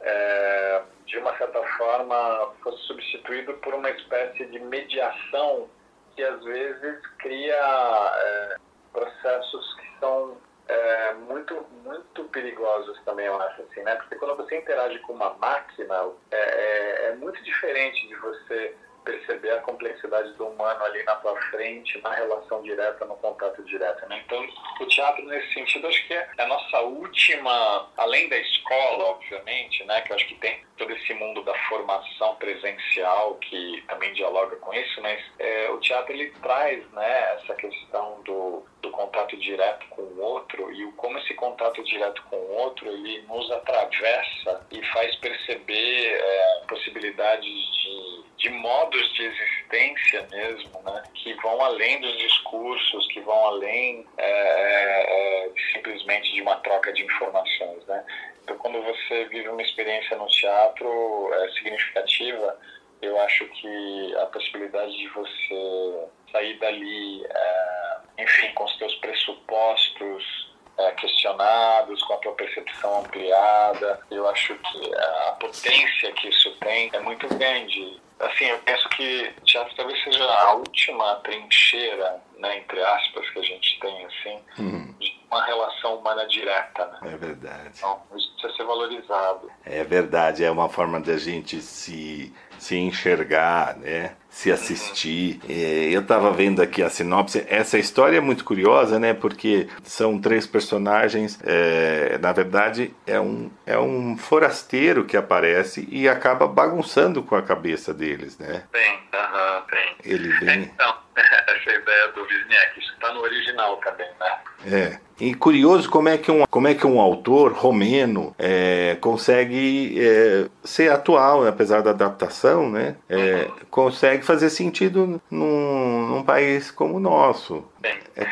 é, de uma certa forma, fosse substituído por uma espécie de mediação que às vezes cria é, processos que são é, muito muito perigosos também eu acho assim né? Porque quando você interage com uma máquina é, é, é muito diferente de você perceber a complexidade do humano ali na tua frente, na relação direta, no contato direto. Né? Então, o teatro, nesse sentido, acho que é a nossa última, além da escola, obviamente, né, que eu acho que tem todo esse mundo da formação presencial que também dialoga com isso, mas é, o teatro ele traz né, essa questão do, do contato direto com o outro e como esse contato direto com o outro ele nos atravessa e faz perceber é, possibilidades de, de modos de existência mesmo, né, que vão além dos discursos, que vão além é, é, é simplesmente de uma troca de informações, né. Então, quando você vive uma experiência no teatro é, significativa, eu acho que a possibilidade de você sair dali, é, enfim, com os seus pressupostos é, questionados, com a tua percepção ampliada. Eu acho que a potência que isso tem é muito grande. Assim, eu penso que teatro talvez seja a última trincheira, né, entre aspas, que a gente tem, assim, uhum. de uma relação humana direta. Né? É verdade. Então, isso precisa ser valorizado. É verdade, é uma forma da gente se se enxergar, né? Se assistir. É, eu estava vendo aqui a sinopse. Essa história é muito curiosa, né? Porque são três personagens. É, na verdade, é um, é um forasteiro que aparece e acaba bagunçando com a cabeça deles, né? Tem, aham, tem. Ele vem. Então, essa ideia do Wisniewski, isso está no original também, né? É. E curioso como é que um, como é que um autor romeno é, consegue é, ser atual, apesar da adaptação, né? É, uhum. Consegue fazer sentido num, num país como o nosso. É, é,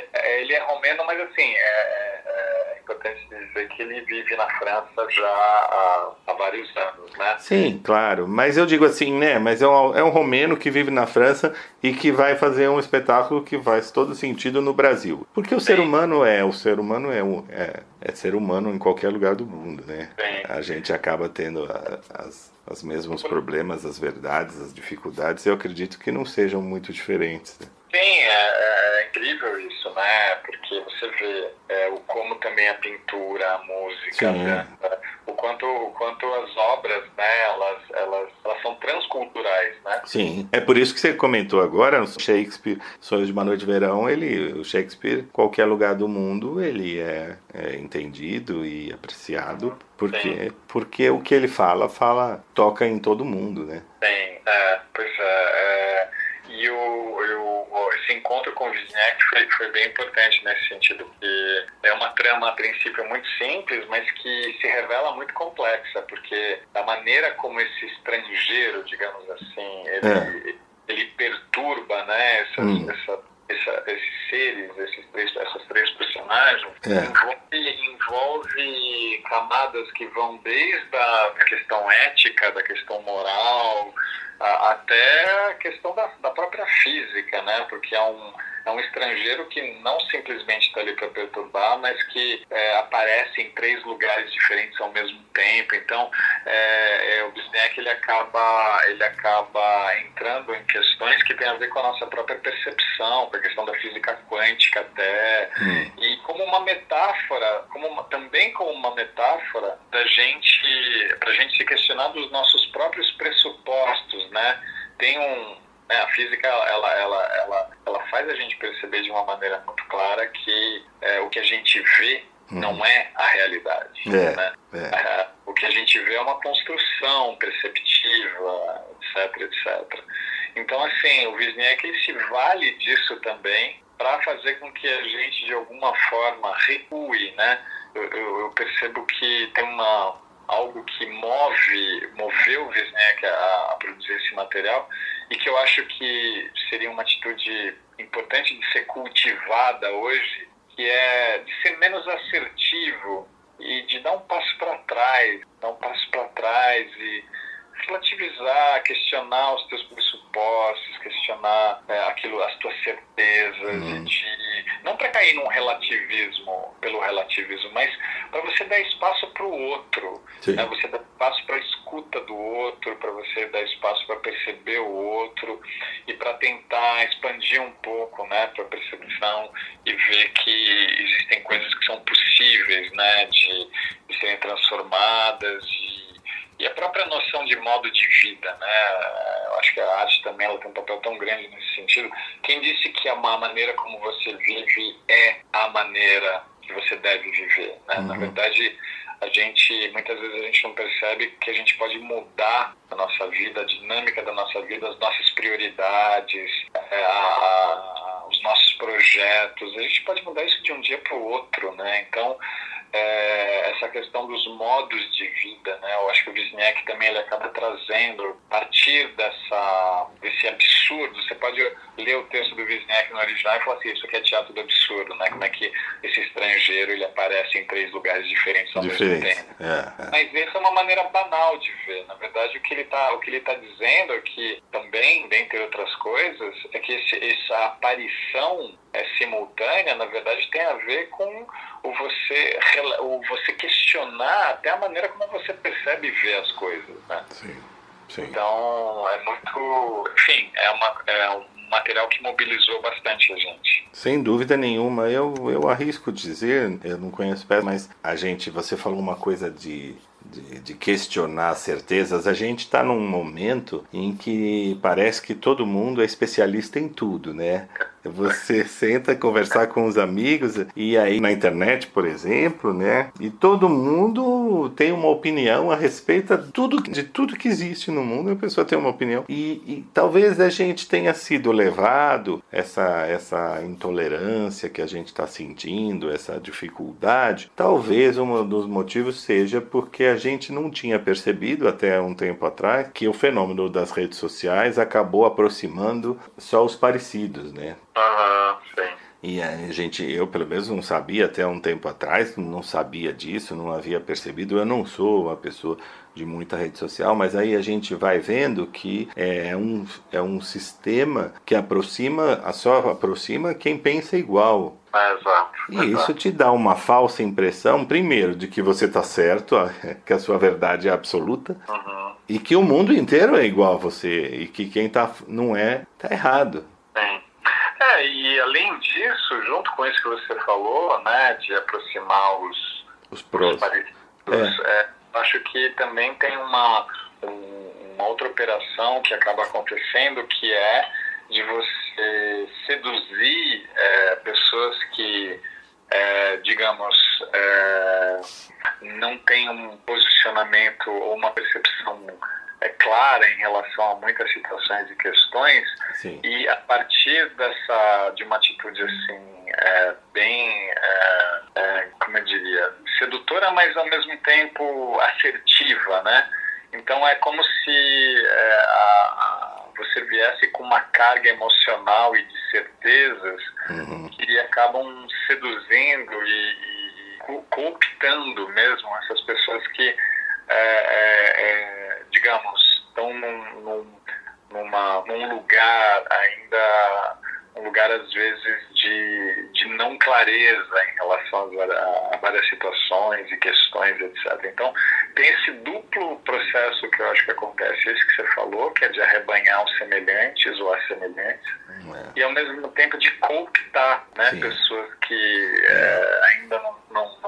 é, ele é romeno, mas assim, é, é, importante dizer que ele vive na França já há, há, vários anos, né? Sim, claro. Mas eu digo assim, né? Mas é um, é um romeno que vive na França e que vai fazer um espetáculo que faz todo sentido no Brasil. Porque o Sim. ser humano é, o ser humano é, um, é, é ser humano em qualquer lugar do mundo, né? Sim. A gente acaba tendo a, as os mesmos problemas, as verdades, as dificuldades, eu acredito que não sejam muito diferentes. Né? Sim, é, é, incrível isso, né? Porque você vê é, o como também a pintura, a música, né? o quanto, o quanto as obras, né? Elas, elas, elas são transculturais, né? Sim, é por isso que você comentou agora, o Shakespeare, Sonhos de uma Noite de Verão, ele, o Shakespeare, qualquer lugar do mundo, ele é, é entendido e apreciado porque, porque o que ele fala, fala, toca em todo mundo, né? Sim, é, pois é, é esse encontro com o Wisniewski foi, foi bem importante nesse sentido, que é uma trama a princípio muito simples, mas que se revela muito complexa, porque a maneira como esse estrangeiro, digamos assim, ele, é. ele perturba né, essas, hum. essa, essa, esses seres, esses três, essas três personagens, é. envolve, envolve camadas que vão desde a questão ética, da questão moral, até a questão da, da própria física, né? Porque é um, é um estrangeiro que não simplesmente está ali para perturbar, mas que é, aparece em três lugares diferentes ao mesmo tempo. Então, é, é, o Bisneck ele acaba, ele acaba entrando em questões que têm a ver com a nossa própria percepção, com a questão da física quântica até, hum. e como uma metáfora, como uma, também como uma metáfora da gente, para a gente se questionar dos nossos próprios pressupostos, né? Tem um, né, a física ela, ela, ela, ela faz a gente perceber de uma maneira muito clara que é, o que a gente vê uhum. não é a realidade. É, né? é. O que a gente vê é uma construção perceptiva, etc, etc. Então, assim, o Wisniewski se vale disso também para fazer com que a gente, de alguma forma, recue, né? Eu, eu, eu percebo que tem uma, algo que move, moveu o Wisniewski a, a produzir esse material, e que eu acho que seria uma atitude importante de ser cultivada hoje, que é de ser menos assertivo e de dar um passo para trás, dar um passo para trás e relativizar, questionar os teus pressupostos, questionar é, aquilo, as tuas certezas, uhum. de, não para cair num relativismo pelo relativismo, mas para você dar espaço para o outro, né? você dar espaço para a escuta do outro, para você dar espaço para perceber o outro e para tentar expandir um pouco, né, para a percepção e ver que existem coisas que são possíveis, né, de, de serem transformadas e e a própria noção de modo de vida, né? Eu acho que a arte também ela tem um papel tão grande nesse sentido. Quem disse que a maneira como você vive é a maneira que você deve viver, né? Uhum. Na verdade, a gente muitas vezes a gente não percebe que a gente pode mudar a nossa vida, a dinâmica da nossa vida, as nossas prioridades, é, a, a, os nossos projetos. A gente pode mudar isso de um dia para o outro, né? Então é, essa questão dos modos de vida, né? Eu acho que o Wisniewski também ele acaba trazendo, a partir dessa, desse absurdo, você pode ler o texto do Wisniewski no original e falar assim, isso aqui é teatro do absurdo, né? Como é que esse estrangeiro ele aparece em três lugares diferentes ao Diferente. mesmo tempo. É, é. Mas essa é uma maneira banal de ver. Na verdade, o que ele está o que ele tá dizendo é que também, dentre outras coisas, é que esse, essa aparição é, simultânea, na verdade, tem a ver com o você, o você questionar até a maneira como você percebe e vê as coisas. Né? Sim, sim. Então, é muito. Enfim, é, uma, é um material que mobilizou bastante a gente. Sem dúvida nenhuma. Eu, eu arrisco dizer, eu não conheço peça, mas a gente, você falou uma coisa de de, de, questionar certezas, a gente está num momento em que parece que todo mundo é especialista em tudo, né? Você senta conversar com os amigos e aí na internet, por exemplo, né? E todo mundo tem uma opinião a respeito de tudo, de tudo que existe no mundo. A pessoa tem uma opinião e, e talvez a gente tenha sido levado essa essa intolerância que a gente está sentindo, essa dificuldade. Talvez um dos motivos seja porque a gente não tinha percebido até um tempo atrás que o fenômeno das redes sociais acabou aproximando só os parecidos, né? Aham, sim. E a gente, eu pelo menos não sabia até um tempo atrás, não sabia disso, não havia percebido. Eu não sou uma pessoa de muita rede social, mas aí a gente vai vendo que é um, é um sistema que aproxima, só aproxima quem pensa igual. exato. E exato. isso te dá uma falsa impressão, primeiro, de que você está certo, que a sua verdade é absoluta, uhum. e que o mundo inteiro é igual a você, e que quem tá, não é, está errado. Sim. É, e além disso, junto com isso que você falou, né, de aproximar os, os prós. Os parecidos, é. É, acho que também tem uma, uma outra operação que acaba acontecendo, que é de você seduzir é, pessoas que, é, digamos, é, não têm um posicionamento ou uma percepção é clara em relação a muitas situações e questões Sim. e a partir dessa de uma atitude assim é, bem é, é, como eu diria sedutora mas ao mesmo tempo assertiva né então é como se é, a, a, você viesse com uma carga emocional e de certezas uhum. que acabam seduzindo e, e cooptando mesmo essas pessoas que é, é, é, digamos, estão num, num, numa, num lugar ainda, um lugar às vezes de, de não clareza em relação a, a várias situações e questões, etc. Então, tem esse duplo processo que eu acho que acontece, esse que você falou, que é de arrebanhar os semelhantes ou as semelhantes, é. e ao mesmo tempo de cooptar né, pessoas que é, ainda não, não,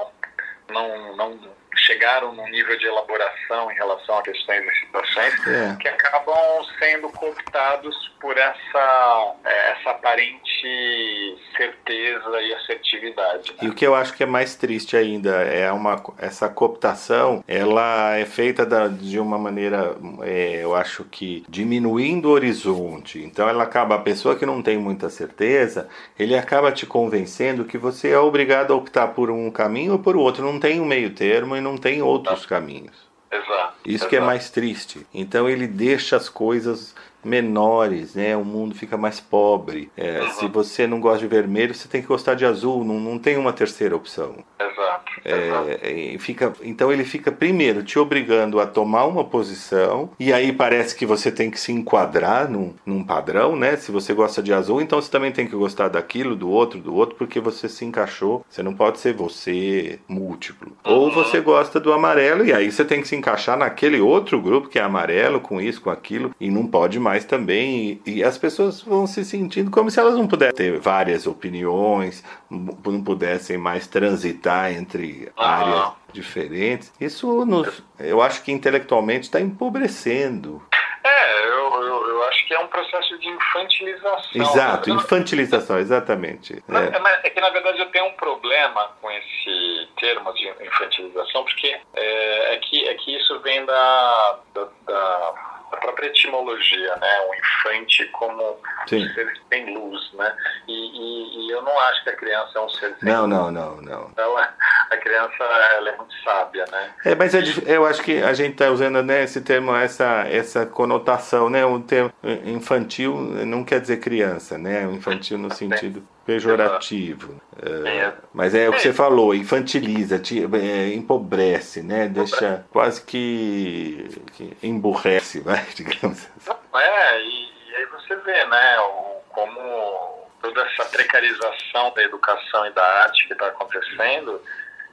não, não, não chegaram num nível de elaboração em relação a questões e situações é. que acabam sendo cooptados por essa, essa aparente certeza e assertividade. Né? E o que eu acho que é mais triste ainda é uma essa cooptação, ela é feita da, de uma maneira, é, eu acho que diminuindo o horizonte. Então ela acaba a pessoa que não tem muita certeza, ele acaba te convencendo que você é obrigado a optar por um caminho ou por outro, não tem um meio termo e não tem outros caminhos. Exato. Isso exato. que é mais triste. Então ele deixa as coisas menores, né? O mundo fica mais pobre. É, Uhum. Se você não gosta de vermelho, você tem que gostar de azul. Não, não tem uma terceira opção. Exato. É, é, fica, então ele fica primeiro te obrigando a tomar uma posição e aí parece que você tem que se enquadrar num, num padrão, né? Se você gosta de azul, então você também tem que gostar daquilo, do outro, do outro, porque você se encaixou. Você não pode ser você múltiplo. Ou Uhum. você gosta do amarelo e aí você tem que se encaixar naquele outro grupo que é amarelo, com isso, com aquilo, e não pode mais também. E, as pessoas vão se sentindo como se elas não pudessem ter várias opiniões, não pudessem mais transitar entre Ah. áreas diferentes. Isso, nos, eu acho que intelectualmente está empobrecendo. É, eu, eu, eu acho que é um processo de infantilização. Exato, infantilização, exatamente. Mas- É. é que na verdade eu tenho um problema com esse termo de infantilização, porque é, é que, é que isso vem da, da, da- da própria etimologia, né? O infante como Sim. um ser sem luz, né? E, e- e eu não acho que a criança é um ser sem Não, luz. não, não, não. Ela, a criança ela é muito sábia, né? É, mas é eu acho que a gente está usando né, esse termo, essa, essa conotação, né? O termo infantil não quer dizer criança, né? O infantil no sentido pejorativo. É, É. mas é o que você falou, infantiliza, te, é, empobrece, né? Deixa quase que, que emburrece, vai, digamos assim. É, e, e aí você vê, né, o, como toda essa precarização da educação e da arte que está acontecendo,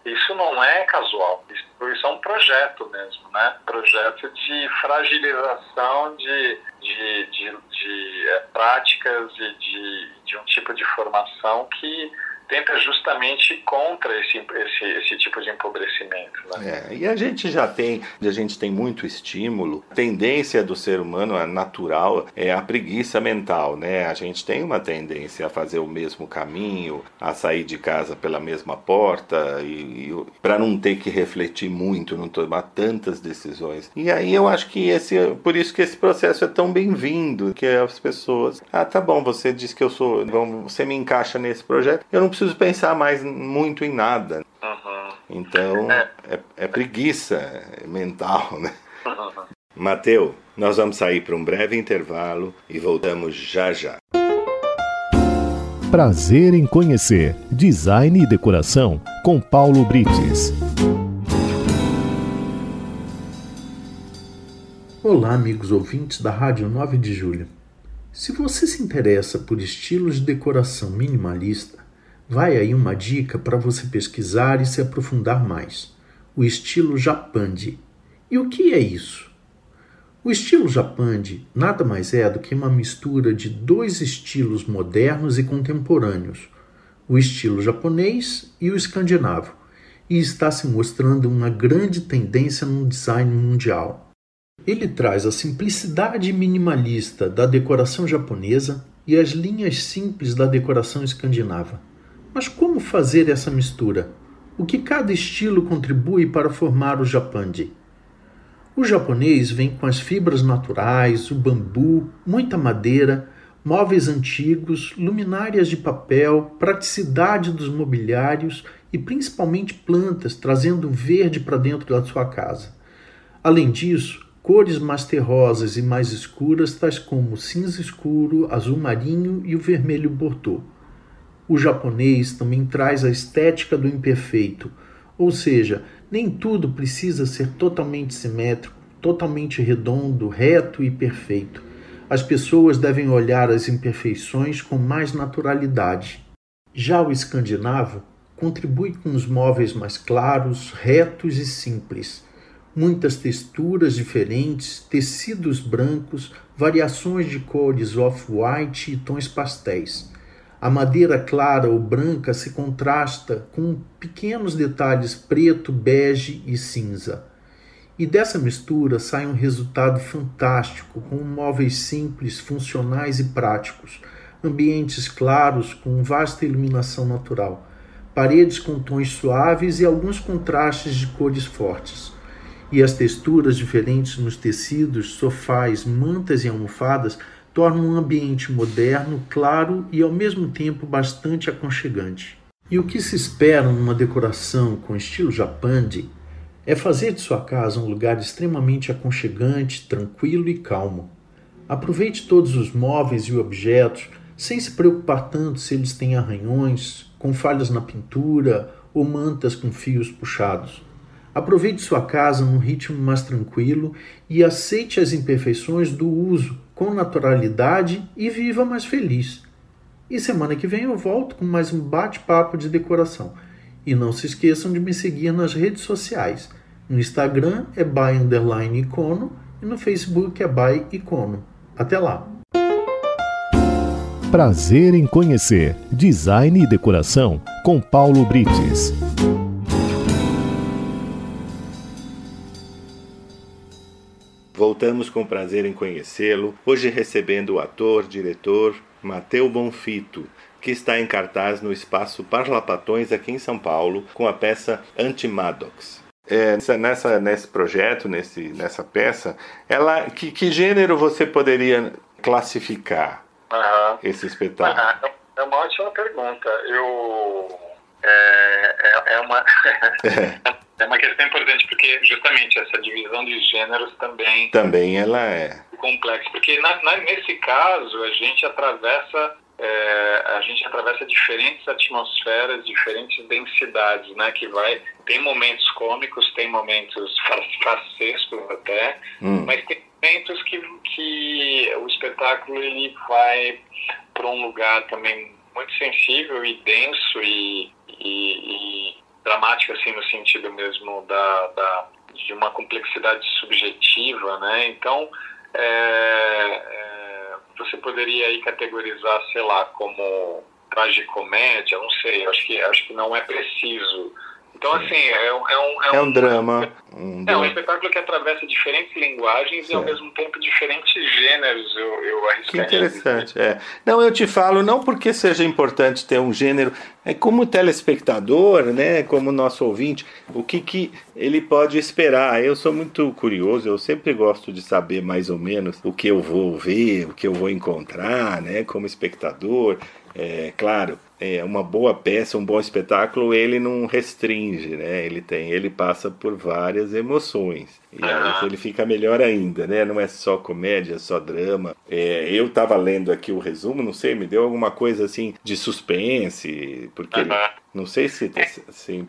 isso não é casual, isso, é um projeto mesmo, né? Projeto de fragilização de, de, de, de é, práticas e de, de um tipo de formação que tenta justamente contra esse, esse, esse tipo de empobrecimento. Né? É, e a gente já tem, a gente tem muito estímulo. A tendência do ser humano, a natural, é a preguiça mental, né? A gente tem uma tendência a fazer o mesmo caminho, a sair de casa pela mesma porta e, e para não ter que refletir muito, não tomar tantas decisões. E aí eu acho que esse, por isso que esse processo é tão bem-vindo, que as pessoas, ah, tá bom, você diz que eu sou, você me encaixa nesse projeto, eu não preciso pensar mais muito em nada. Uhum. Então, é. é, é, preguiça mental, né? Uhum. Mateu, nós vamos sair para um breve intervalo e voltamos já já. Prazer em conhecer Design e Decoração com Paulo Brites. Olá, amigos ouvintes da Rádio 9 de Julho. Se você se interessa por estilos de decoração minimalista, Vai aí uma dica para você pesquisar e se aprofundar mais: o estilo Japandi. E o que é isso? O estilo Japandi nada mais é do que uma mistura de dois estilos modernos e contemporâneos, o estilo japonês e o escandinavo, e está se mostrando uma grande tendência no design mundial. Ele traz a simplicidade minimalista da decoração japonesa e as linhas simples da decoração escandinava. Mas como fazer essa mistura? O que cada estilo contribui para formar o japandi? O japonês vem com as fibras naturais, o bambu, muita madeira, móveis antigos, luminárias de papel, praticidade dos mobiliários e principalmente plantas, trazendo verde para dentro da sua casa. Além disso, cores mais terrosas e mais escuras, tais como cinza escuro, azul marinho e o vermelho bordeaux. O japonês também traz a estética do imperfeito, ou seja, nem tudo precisa ser totalmente simétrico, totalmente redondo, reto e perfeito. As pessoas devem olhar as imperfeições com mais naturalidade. Já o escandinavo contribui com os móveis mais claros, retos e simples. Muitas texturas diferentes, tecidos brancos, variações de cores off-white e tons pastéis. A madeira clara ou branca se contrasta com pequenos detalhes preto, bege e cinza. E dessa mistura sai um resultado fantástico, com móveis simples, funcionais e práticos, ambientes claros com vasta iluminação natural, paredes com tons suaves e alguns contrastes de cores fortes. E as texturas diferentes nos tecidos, sofás, mantas e almofadas torna um ambiente moderno, claro e ao mesmo tempo bastante aconchegante. E o que se espera numa decoração com estilo japandi é fazer de sua casa um lugar extremamente aconchegante, tranquilo e calmo. Aproveite todos os móveis e objetos sem se preocupar tanto se eles têm arranhões, com falhas na pintura ou mantas com fios puxados. Aproveite sua casa num ritmo mais tranquilo e aceite as imperfeições do uso com naturalidade e viva mais feliz. E semana que vem eu volto com mais um bate-papo de decoração. E não se esqueçam de me seguir nas redes sociais. No Instagram é by underline icono e no Facebook é by icono. Até lá! Prazer em conhecer Design e Decoração com Paulo Brites. Voltamos com prazer em conhecê-lo, hoje recebendo o ator, diretor Mateu Bonfito, que está em cartaz no Espaço Parlapatões aqui em São Paulo, com a peça Anti-Maddox. É, nessa, nesse projeto, nesse, nessa peça, ela, que, que gênero você poderia classificar uhum. esse espetáculo? É uma ótima pergunta. Eu é, é, é uma É uma questão importante porque justamente essa divisão de gêneros também também ela é complexa porque na, na, nesse caso a gente atravessa é, a gente atravessa diferentes atmosferas, diferentes densidades, né? Que vai tem momentos cômicos, tem momentos facescos até, hum. mas tem momentos que, que o espetáculo ele vai para um lugar também muito sensível e denso e, e, e dramático assim no sentido mesmo da, da de uma complexidade subjetiva, né? Então é, é, você poderia aí categorizar, sei lá, como tragicomédia, não sei, acho que acho que não é preciso então, assim, é, um, é um, é um, drama. Um é um espetáculo que atravessa diferentes linguagens certo. e, ao mesmo tempo, diferentes gêneros, eu, eu Que interessante, é. Não, eu te falo, não porque seja importante ter um gênero, é como telespectador, né, como nosso ouvinte, o que, que ele pode esperar. Eu sou muito curioso, eu sempre gosto de saber mais ou menos o que eu vou ver, o que eu vou encontrar, né, como espectador. É, claro, é uma boa peça, um bom espetáculo, ele não restringe, né? Ele tem, ele passa por várias emoções. E aí ele fica melhor ainda, né? Não é só comédia, só drama. É, eu estava lendo aqui o resumo, não sei, me deu alguma coisa assim de suspense, porque uh -huh. não sei se, se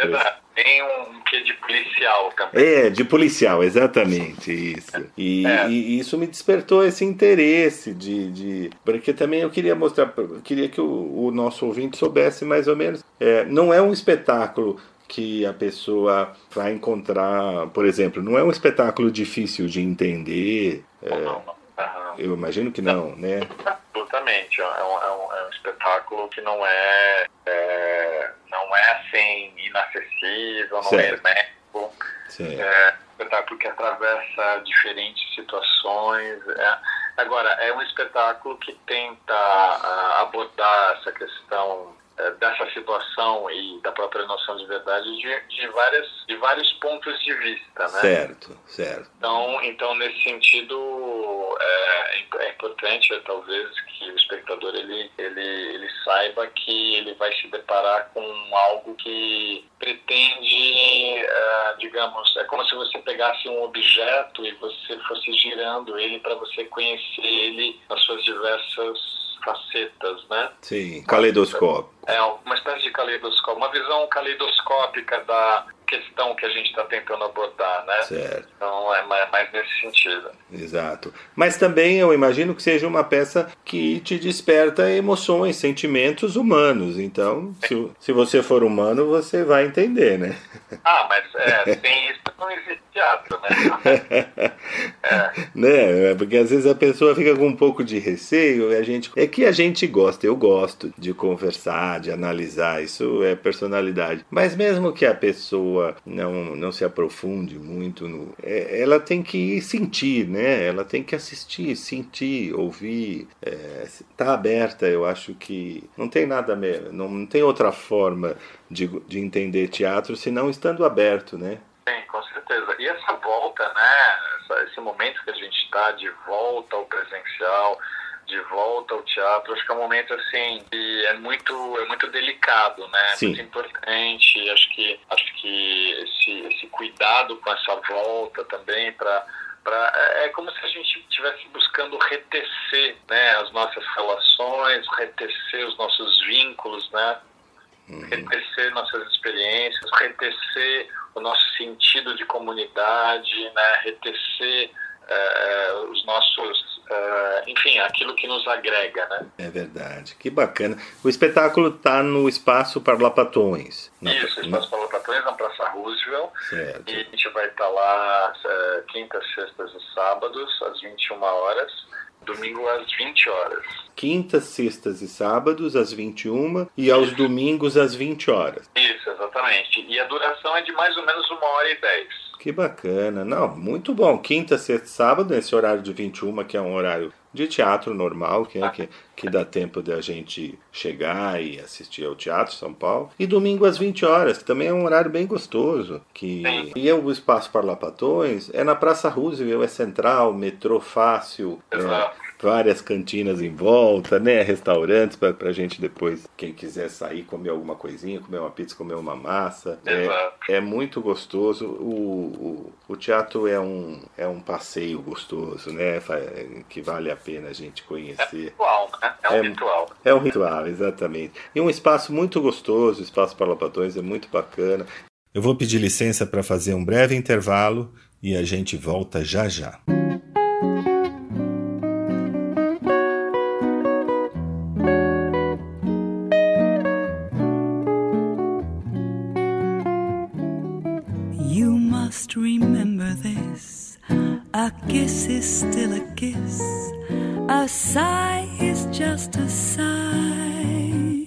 tem um quê de policial também. É, de policial, exatamente isso. E, é. e, isso me despertou esse interesse de, de, porque também eu queria mostrar, eu queria que o, o nosso ouvinte soubesse mais ou menos. É, não é um espetáculo que a pessoa vai encontrar, por exemplo, não é um espetáculo difícil de entender. É, não, não. Eu imagino que não, né? Absolutamente. É um, é, um, é um, espetáculo que não é, é, não é assim inacessível, não certo. é hermético. É um espetáculo que atravessa diferentes situações. É. Agora, é um espetáculo que tenta uh, abordar essa questão dessa situação e da própria noção de verdade de, de, várias, de vários pontos de vista, né? Certo, certo. Então, então nesse sentido, é, é importante, é, talvez, que o espectador ele, ele, ele saiba que ele vai se deparar com algo que pretende, é, digamos, é como se você pegasse um objeto e você fosse girando ele para você conhecer ele nas suas diversas facetas, né? Sim, caleidoscópio. É, uma espécie de caleidoscópio, uma visão caleidoscópica da questão que a gente está tentando abordar, né? Certo. Então é mais, mais, nesse sentido. Exato. Mas também eu imagino que seja uma peça que te desperta emoções, sentimentos humanos. Então, se, se você for humano, você vai entender, né? Ah, mas é, tem isso não existe teatro, né? é. né? Porque às vezes a pessoa fica com um pouco de receio e a gente. É que a gente gosta, eu gosto de conversar, de analisar, isso é personalidade. Mas mesmo que a pessoa não, não se aprofunde muito no. É, ela tem que sentir, né? Ela tem que assistir, sentir, ouvir. É, tá aberta, eu acho que não tem nada, não, não tem outra forma de, de entender teatro senão estando aberto, né? Sim, com certeza. E essa volta, né? Esse momento que a gente está de volta ao presencial, de volta ao teatro, acho que é um momento assim que é muito é muito delicado, né? Sim. Muito importante. Acho que acho que esse esse cuidado com essa volta também para Pra, é, é como se a gente estivesse buscando retecer né, as nossas relações, retecer os nossos vínculos, né, uhum. retecer nossas experiências, retecer o nosso sentido de comunidade, né? retecer uh, os nossos, uh, enfim, aquilo que nos agrega, né? É verdade, que bacana. O espetáculo está no Espaço Parlapatões. Isso, Espaço Parlapatões, na Praça Roosevelt. Certo. E a gente vai estar tá lá uh, quintas, sextas e sábados, às 21 horas domingo às 20 horas. Quintas, sextas e sábados às 21 e aos Isso. domingos às 20 horas. Isso, exatamente. E a duração é de mais ou menos uma hora e dez. Que bacana. Não, muito bom. Quinta, sexta e sábado, nesse horário de 21, que é um horário de teatro normal, que, é, que, que dá tempo de a gente chegar e assistir ao Teatro São Paulo. E domingo às 20 horas, que também é um horário bem gostoso. Que, e é o Espaço Parlapatões, é na Praça Roosevelt, é central, metrô fácil. Exato. É, várias cantinas em volta, né? Restaurantes para a gente depois, quem quiser sair, comer alguma coisinha, comer uma pizza, comer uma massa. É, é muito gostoso. O, o, o, teatro é um, é um passeio gostoso, né? Que vale a pena a gente conhecer. É ritual, né? É um é, ritual. É um ritual, exatamente. E um espaço muito gostoso, o Espaço Parlapatões é muito bacana. Eu vou pedir licença para fazer um breve intervalo e a gente volta já já. Sigh is just a sigh.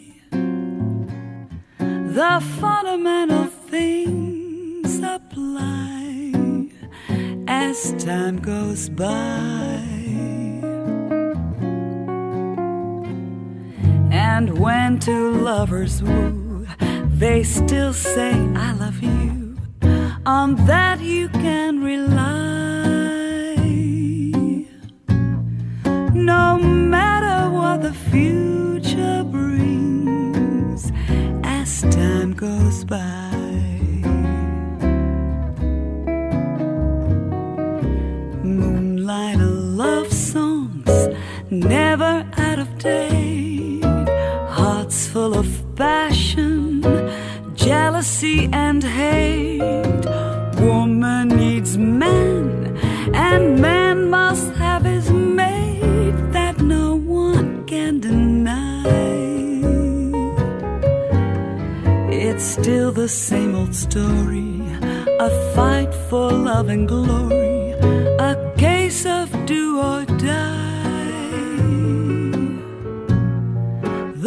The fundamental things apply as time goes by. And when two lovers woo, they still say, I love you. On that you can rely. The future brings as time goes by. Moonlight love songs, never out of date. Hearts full of passion, jealousy, and hate. Woman needs man, and man must still the same old story. A fight for love and glory, a case of do or die.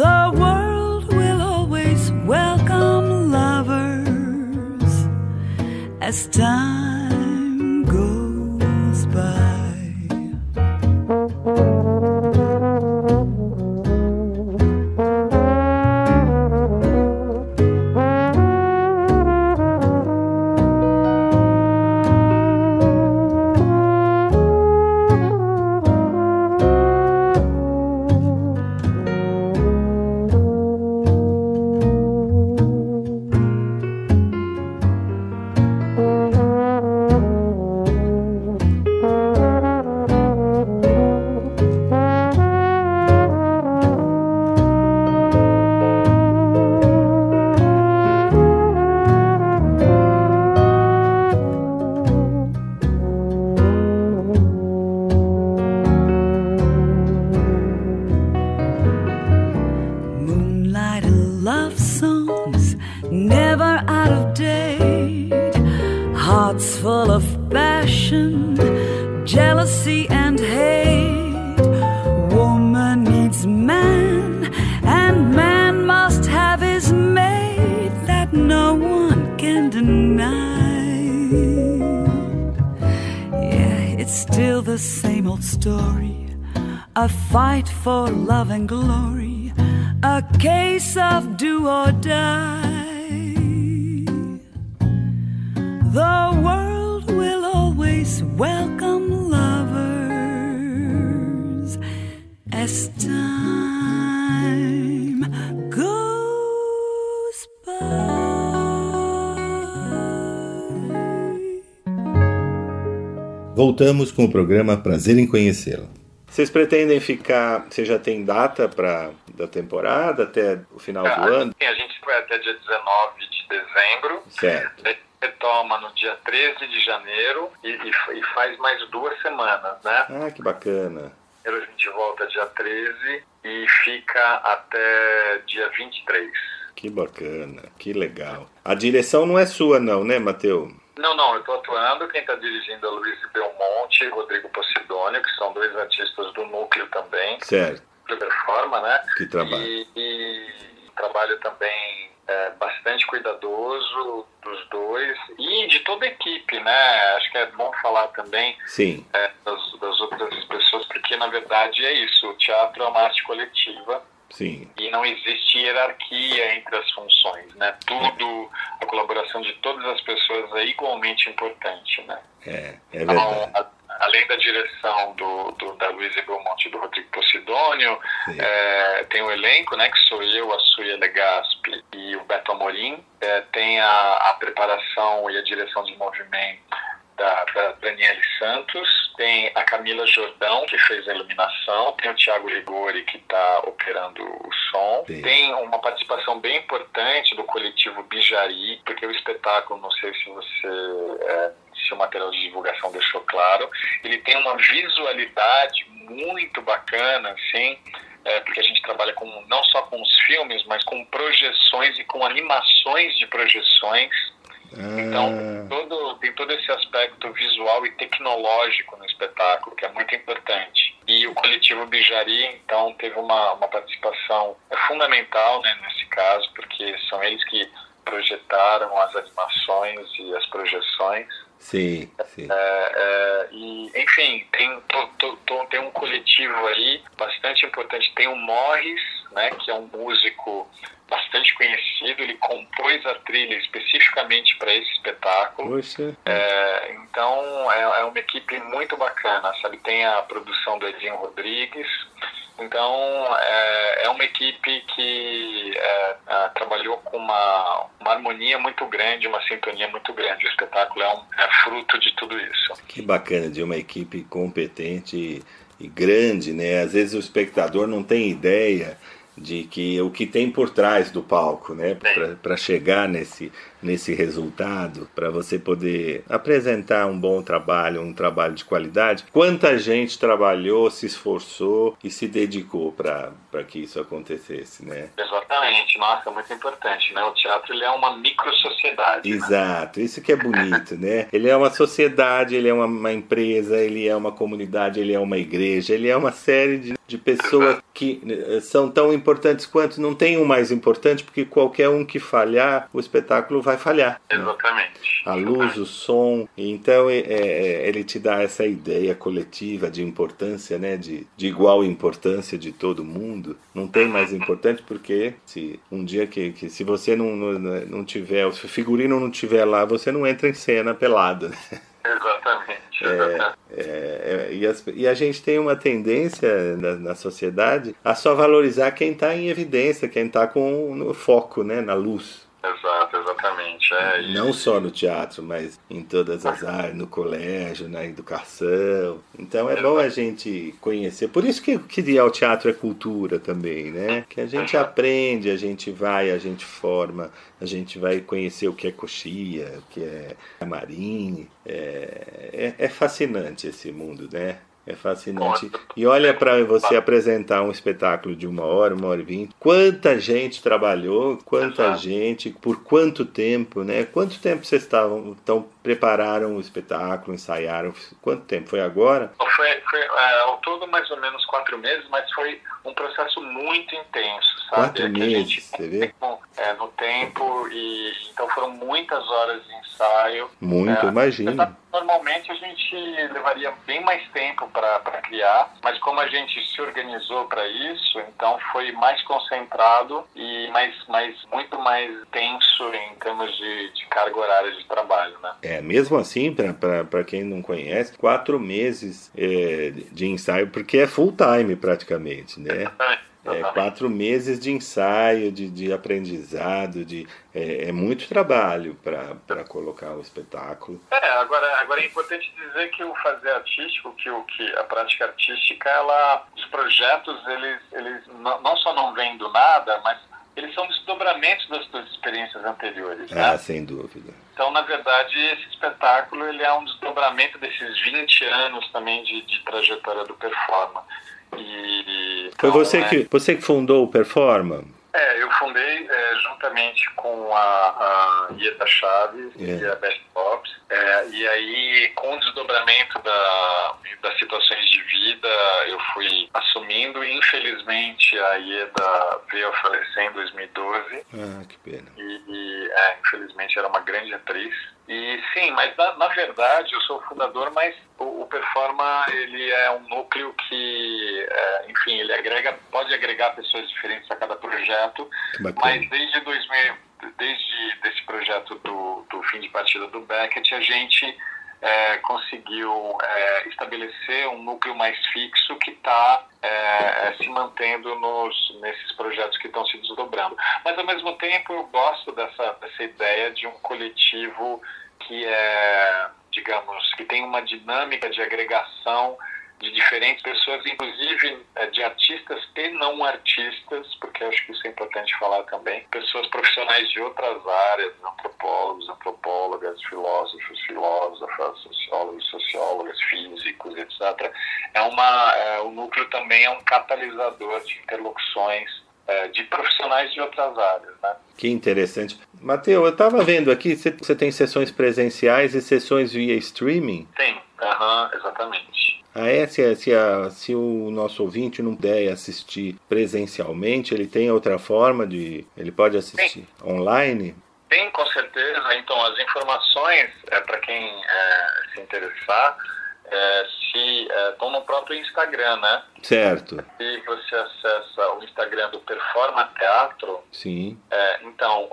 The world will always welcome lovers. As time com o programa Prazer em Conhecê-la. Vocês pretendem ficar. Você já tem data para da temporada até o final do ano? Sim, a gente vai até dia 19 de dezembro. Certo. Retoma no dia 13 de janeiro e, e- e faz mais duas semanas, né? Ah, que bacana. Primeiro a gente volta dia 13 e fica até dia 23. Que bacana, que legal. A direção não é sua, não, né, Mateu? Não, não, eu estou atuando. Quem está dirigindo é Luiz Belmonte e Rodrigo Posidônio, que são dois artistas do núcleo também, Certo. do Performa, né? Que trabalho. E, e trabalho também é, bastante cuidadoso dos dois e de toda a equipe, né? Acho que é bom falar também Sim, é, das, das outras pessoas, porque na verdade é isso: o teatro é uma arte coletiva sim. e não existe hierarquia entre as funções, né? Tudo, a colaboração de todas as pessoas é igualmente importante, né? É, é Então, verdade. a- além da direção do, do, da Luísa Belmonte e do Rodrigo Posidônio, é, tem o elenco, né, que sou eu, a Suia Legaspi e o Beto Amorim. É, tem a, a preparação e a direção de movimento da, da Daniele Santos. Tem a Camila Jordão, que fez a iluminação. Tem o Thiago Rigori, que está operando o som. Sim. Tem uma participação bem importante do coletivo Bijari, porque o espetáculo, não sei se você... é, se o material de divulgação deixou claro, ele tem uma visualidade muito bacana, assim, é, porque a gente trabalha com, não só com os filmes, mas com projeções e com animações de projeções Então, ah. todo, tem todo esse aspecto visual e tecnológico no espetáculo, que é muito importante. E o coletivo Bijari, então, teve uma, uma participação fundamental né, nesse caso, porque são eles que projetaram as animações e as projeções. Sim, sim. É, é, e, enfim, tem, tô, tô, tô, tem um coletivo aí bastante importante. Tem o Morris, né, que é um músico bastante conhecido. Ele compôs a trilha especificamente para esse espetáculo. É, então, é, é, uma equipe muito bacana, sabe? Tem a produção do Edinho Rodrigues, então, é, é uma equipe que é, é, trabalhou com uma, uma harmonia muito grande, uma sintonia muito grande. O espetáculo é, um, é fruto de tudo isso. Que bacana, de uma equipe competente e, e grande, né? Às vezes o espectador não tem ideia de que o que tem por trás do palco, né, para chegar nesse nesse resultado, para você poder apresentar um bom trabalho, um trabalho de qualidade. Quanta gente trabalhou, se esforçou e se dedicou para que isso acontecesse, né? Exatamente, nossa, é muito importante, né? O teatro ele é uma micro-sociedade. Né? Exato, né? isso que é bonito, né? Ele é uma sociedade, ele é uma, uma, empresa, ele é uma comunidade, ele é uma igreja, ele é uma série de, de pessoas Exato. que eh, são tão importantes quanto não tem um mais importante, porque qualquer um que falhar, o espetáculo vai vai falhar. Exatamente. A luz, o som. Então é, é, ele te dá essa ideia coletiva de importância, né? De, de igual importância de todo mundo. Não tem mais importante porque se um dia que, que se você não, não, não tiver, se o figurino não tiver lá, você não entra em cena pelado. Exatamente. É, é, é, e, as, e, a gente tem uma tendência na, na sociedade a só valorizar quem está em evidência, quem está com no foco, né, na luz. Exato, exatamente. É, Não e... só no teatro, mas em todas as áreas, no colégio, na educação. Então é bom a gente conhecer. Por isso que, que o teatro é cultura também, né? Que a gente aprende, a gente vai, a gente forma, a gente vai conhecer o que é coxia, o que é marine. É, é, é fascinante esse mundo, né? É fascinante. E olha para você apresentar um espetáculo de uma hora, uma hora e vinte. Quanta gente trabalhou, quanta Exato. gente, por quanto tempo, né? Quanto tempo vocês estavam, então prepararam o espetáculo, ensaiaram? Quanto tempo? Foi agora? Foi, foi é, ao todo mais ou menos quatro meses, mas foi um processo muito intenso, sabe? Quatro é meses, você vê? É, no tempo, e então foram muitas horas de ensaio. Muito, é, imagino. Normalmente a gente levaria bem mais tempo para criar, mas como a gente se organizou para isso, então foi mais concentrado e mais, mais, muito mais tenso em termos de, de carga horária de trabalho, né? É, mesmo assim, para quem não conhece, quatro meses é, de ensaio, porque é full time praticamente, né? É, quatro meses de ensaio, de, de aprendizado, de, é, é muito trabalho para colocar o espetáculo. É, agora, agora é importante dizer que o fazer artístico, que, o, que a prática artística, ela, os projetos, eles, eles não, não só não vêm do nada, mas eles são desdobramentos das suas experiências anteriores. Né? Ah, sem dúvida. Então, na verdade, esse espetáculo ele é um desdobramento desses 20 anos também de, de trajetória do Performa. E, Foi então, você, é... que, você que fundou o Performa? É, eu fundei é, juntamente com a, a Ieta Chaves yeah. e a Beth Pops. É, e aí, com o desdobramento da, das situações de vida, eu fui assumindo. Infelizmente, a Ieda veio a falecer em 2012. Ah, que pena. E, e é, infelizmente, era uma grande atriz. E sim, mas na, na, verdade eu sou o fundador, mas o, o, Performa ele é um núcleo que, é, enfim, ele agrega, pode agregar pessoas diferentes a cada projeto, mas desde 2000, desde esse projeto do, do fim de partida do Beckett, a gente é, conseguiu é, estabelecer um núcleo mais fixo que está é, é, se mantendo nos, nesses projetos que estão se desdobrando. Mas, ao mesmo tempo, eu gosto dessa, dessa ideia de um coletivo que é, digamos, que tem uma dinâmica de agregação de diferentes pessoas, inclusive é, de artistas e não artistas, acho que isso é importante falar também, pessoas profissionais de outras áreas, antropólogos, antropólogas, filósofos, filósofas, sociólogos, sociólogas, físicos, etc. É uma, é, o núcleo também é um catalisador de interlocuções é, de profissionais de outras áreas, né? Que interessante. Mateus, eu estava vendo aqui, você tem sessões presenciais e sessões via streaming? Tem, uhum, exatamente. Ah, é? Se, se, a, se o nosso ouvinte não puder assistir presencialmente, ele tem outra forma de. Ele pode assistir Sim. online? Tem, com certeza. Então, as informações, é, para quem é, se interessar, é, se estão é, no próprio Instagram, né? Certo. Se você acessa o Instagram do Performa Teatro, sim. É, então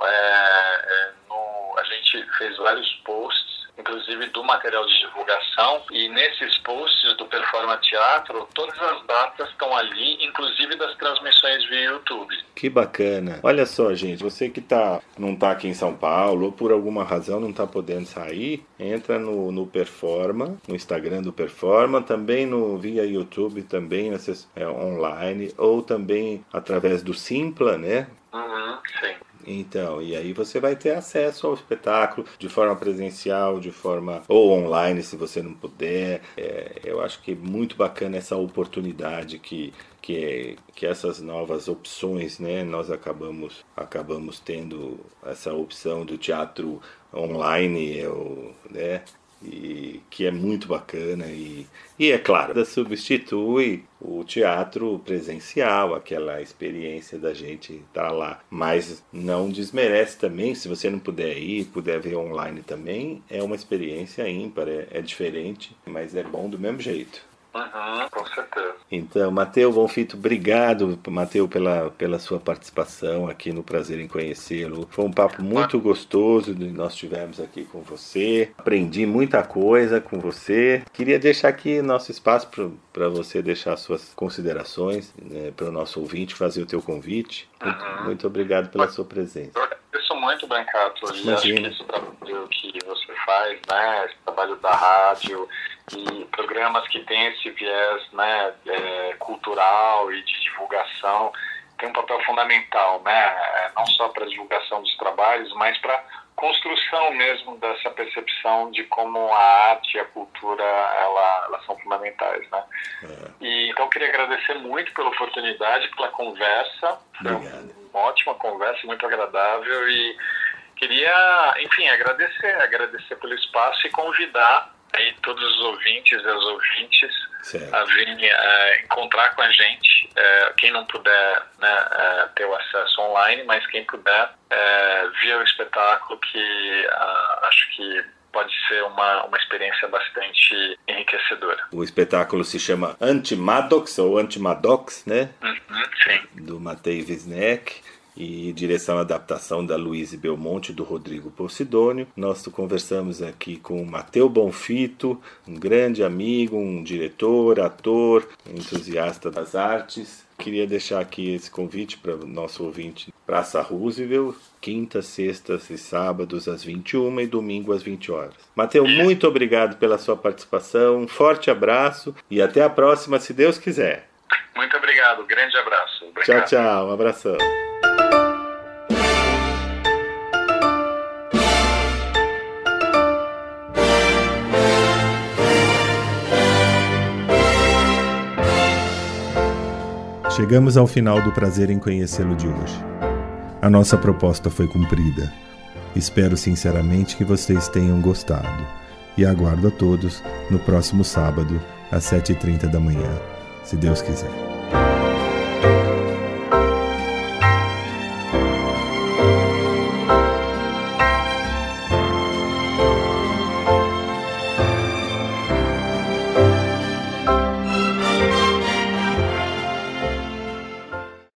no, a gente fez vários posts inclusive do material de divulgação. E nesses posts do Performa Teatro, todas as datas estão ali, inclusive das transmissões via YouTube. Que bacana. Olha só, gente, você que tá, não está aqui em São Paulo ou por alguma razão não está podendo sair, entra no, no Performa, no Instagram do Performa, também no via YouTube, também é, online, ou também através do Simpla, né? Uhum, sim. Então, e aí você vai ter acesso ao espetáculo de forma presencial, de forma ou online, se você não puder. É, eu acho que é muito bacana essa oportunidade que que, que essas novas opções, né, nós acabamos acabamos tendo essa opção do teatro online, eu, né, e que é muito bacana e, e é claro, substitui o teatro presencial, aquela experiência da gente estar tá lá, mas não desmerece também, se você não puder ir, puder ver online também, é uma experiência ímpar, é, é diferente, mas é bom do mesmo jeito. Uhum, com certeza. Então, Mateu Bonfito, obrigado, Mateu, pela, pela sua participação aqui no Prazer em Conhecê-lo. Foi um papo muito gostoso que nós tivemos aqui com você. Aprendi muita coisa com você. Queria deixar aqui nosso espaço para você deixar suas considerações né, para o nosso ouvinte, fazer o teu convite. Muito, uhum. muito obrigado pela sua presença. Eu agradeço muito, Brancato. Acho que esse trabalho que você faz, né, esse trabalho da rádio e programas que têm esse viés né, é, cultural e de divulgação tem um papel fundamental, né, é, não só para a divulgação dos trabalhos, mas para construção mesmo dessa percepção de como a arte e a cultura ela, elas são fundamentais, né? É. E então eu queria agradecer muito pela oportunidade, pela conversa, foi uma ótima conversa, muito agradável e queria, enfim, agradecer, agradecer pelo espaço e convidar aí todos os ouvintes e as ouvintes certo. a virem uh, encontrar com a gente. Uh, quem não puder né, uh, ter o acesso online, mas quem puder via o espetáculo, que acho que pode ser uma, uma experiência bastante enriquecedora. O espetáculo se chama Antimadox, ou Antimadox, né? Uhum, sim. Do Matei Wisnek e direção e adaptação da Luíse Belmonte do Rodrigo Posidônio. Nós conversamos aqui com o Mateu Bonfito, um grande amigo, um diretor, ator, entusiasta das artes. Queria deixar aqui esse convite para o nosso ouvinte Praça Roosevelt, quintas, sextas e sábados às 21 e domingo às 20 horas. Mateu, muito obrigado pela sua participação, um forte abraço e até a próxima, se Deus quiser. Muito obrigado, grande abraço. Obrigado. Tchau, tchau, um abração. Chegamos ao final do prazer em conhecê-lo de hoje. A nossa proposta foi cumprida. Espero sinceramente que vocês tenham gostado e aguardo a todos no próximo sábado, às 7h30 da manhã, se Deus quiser.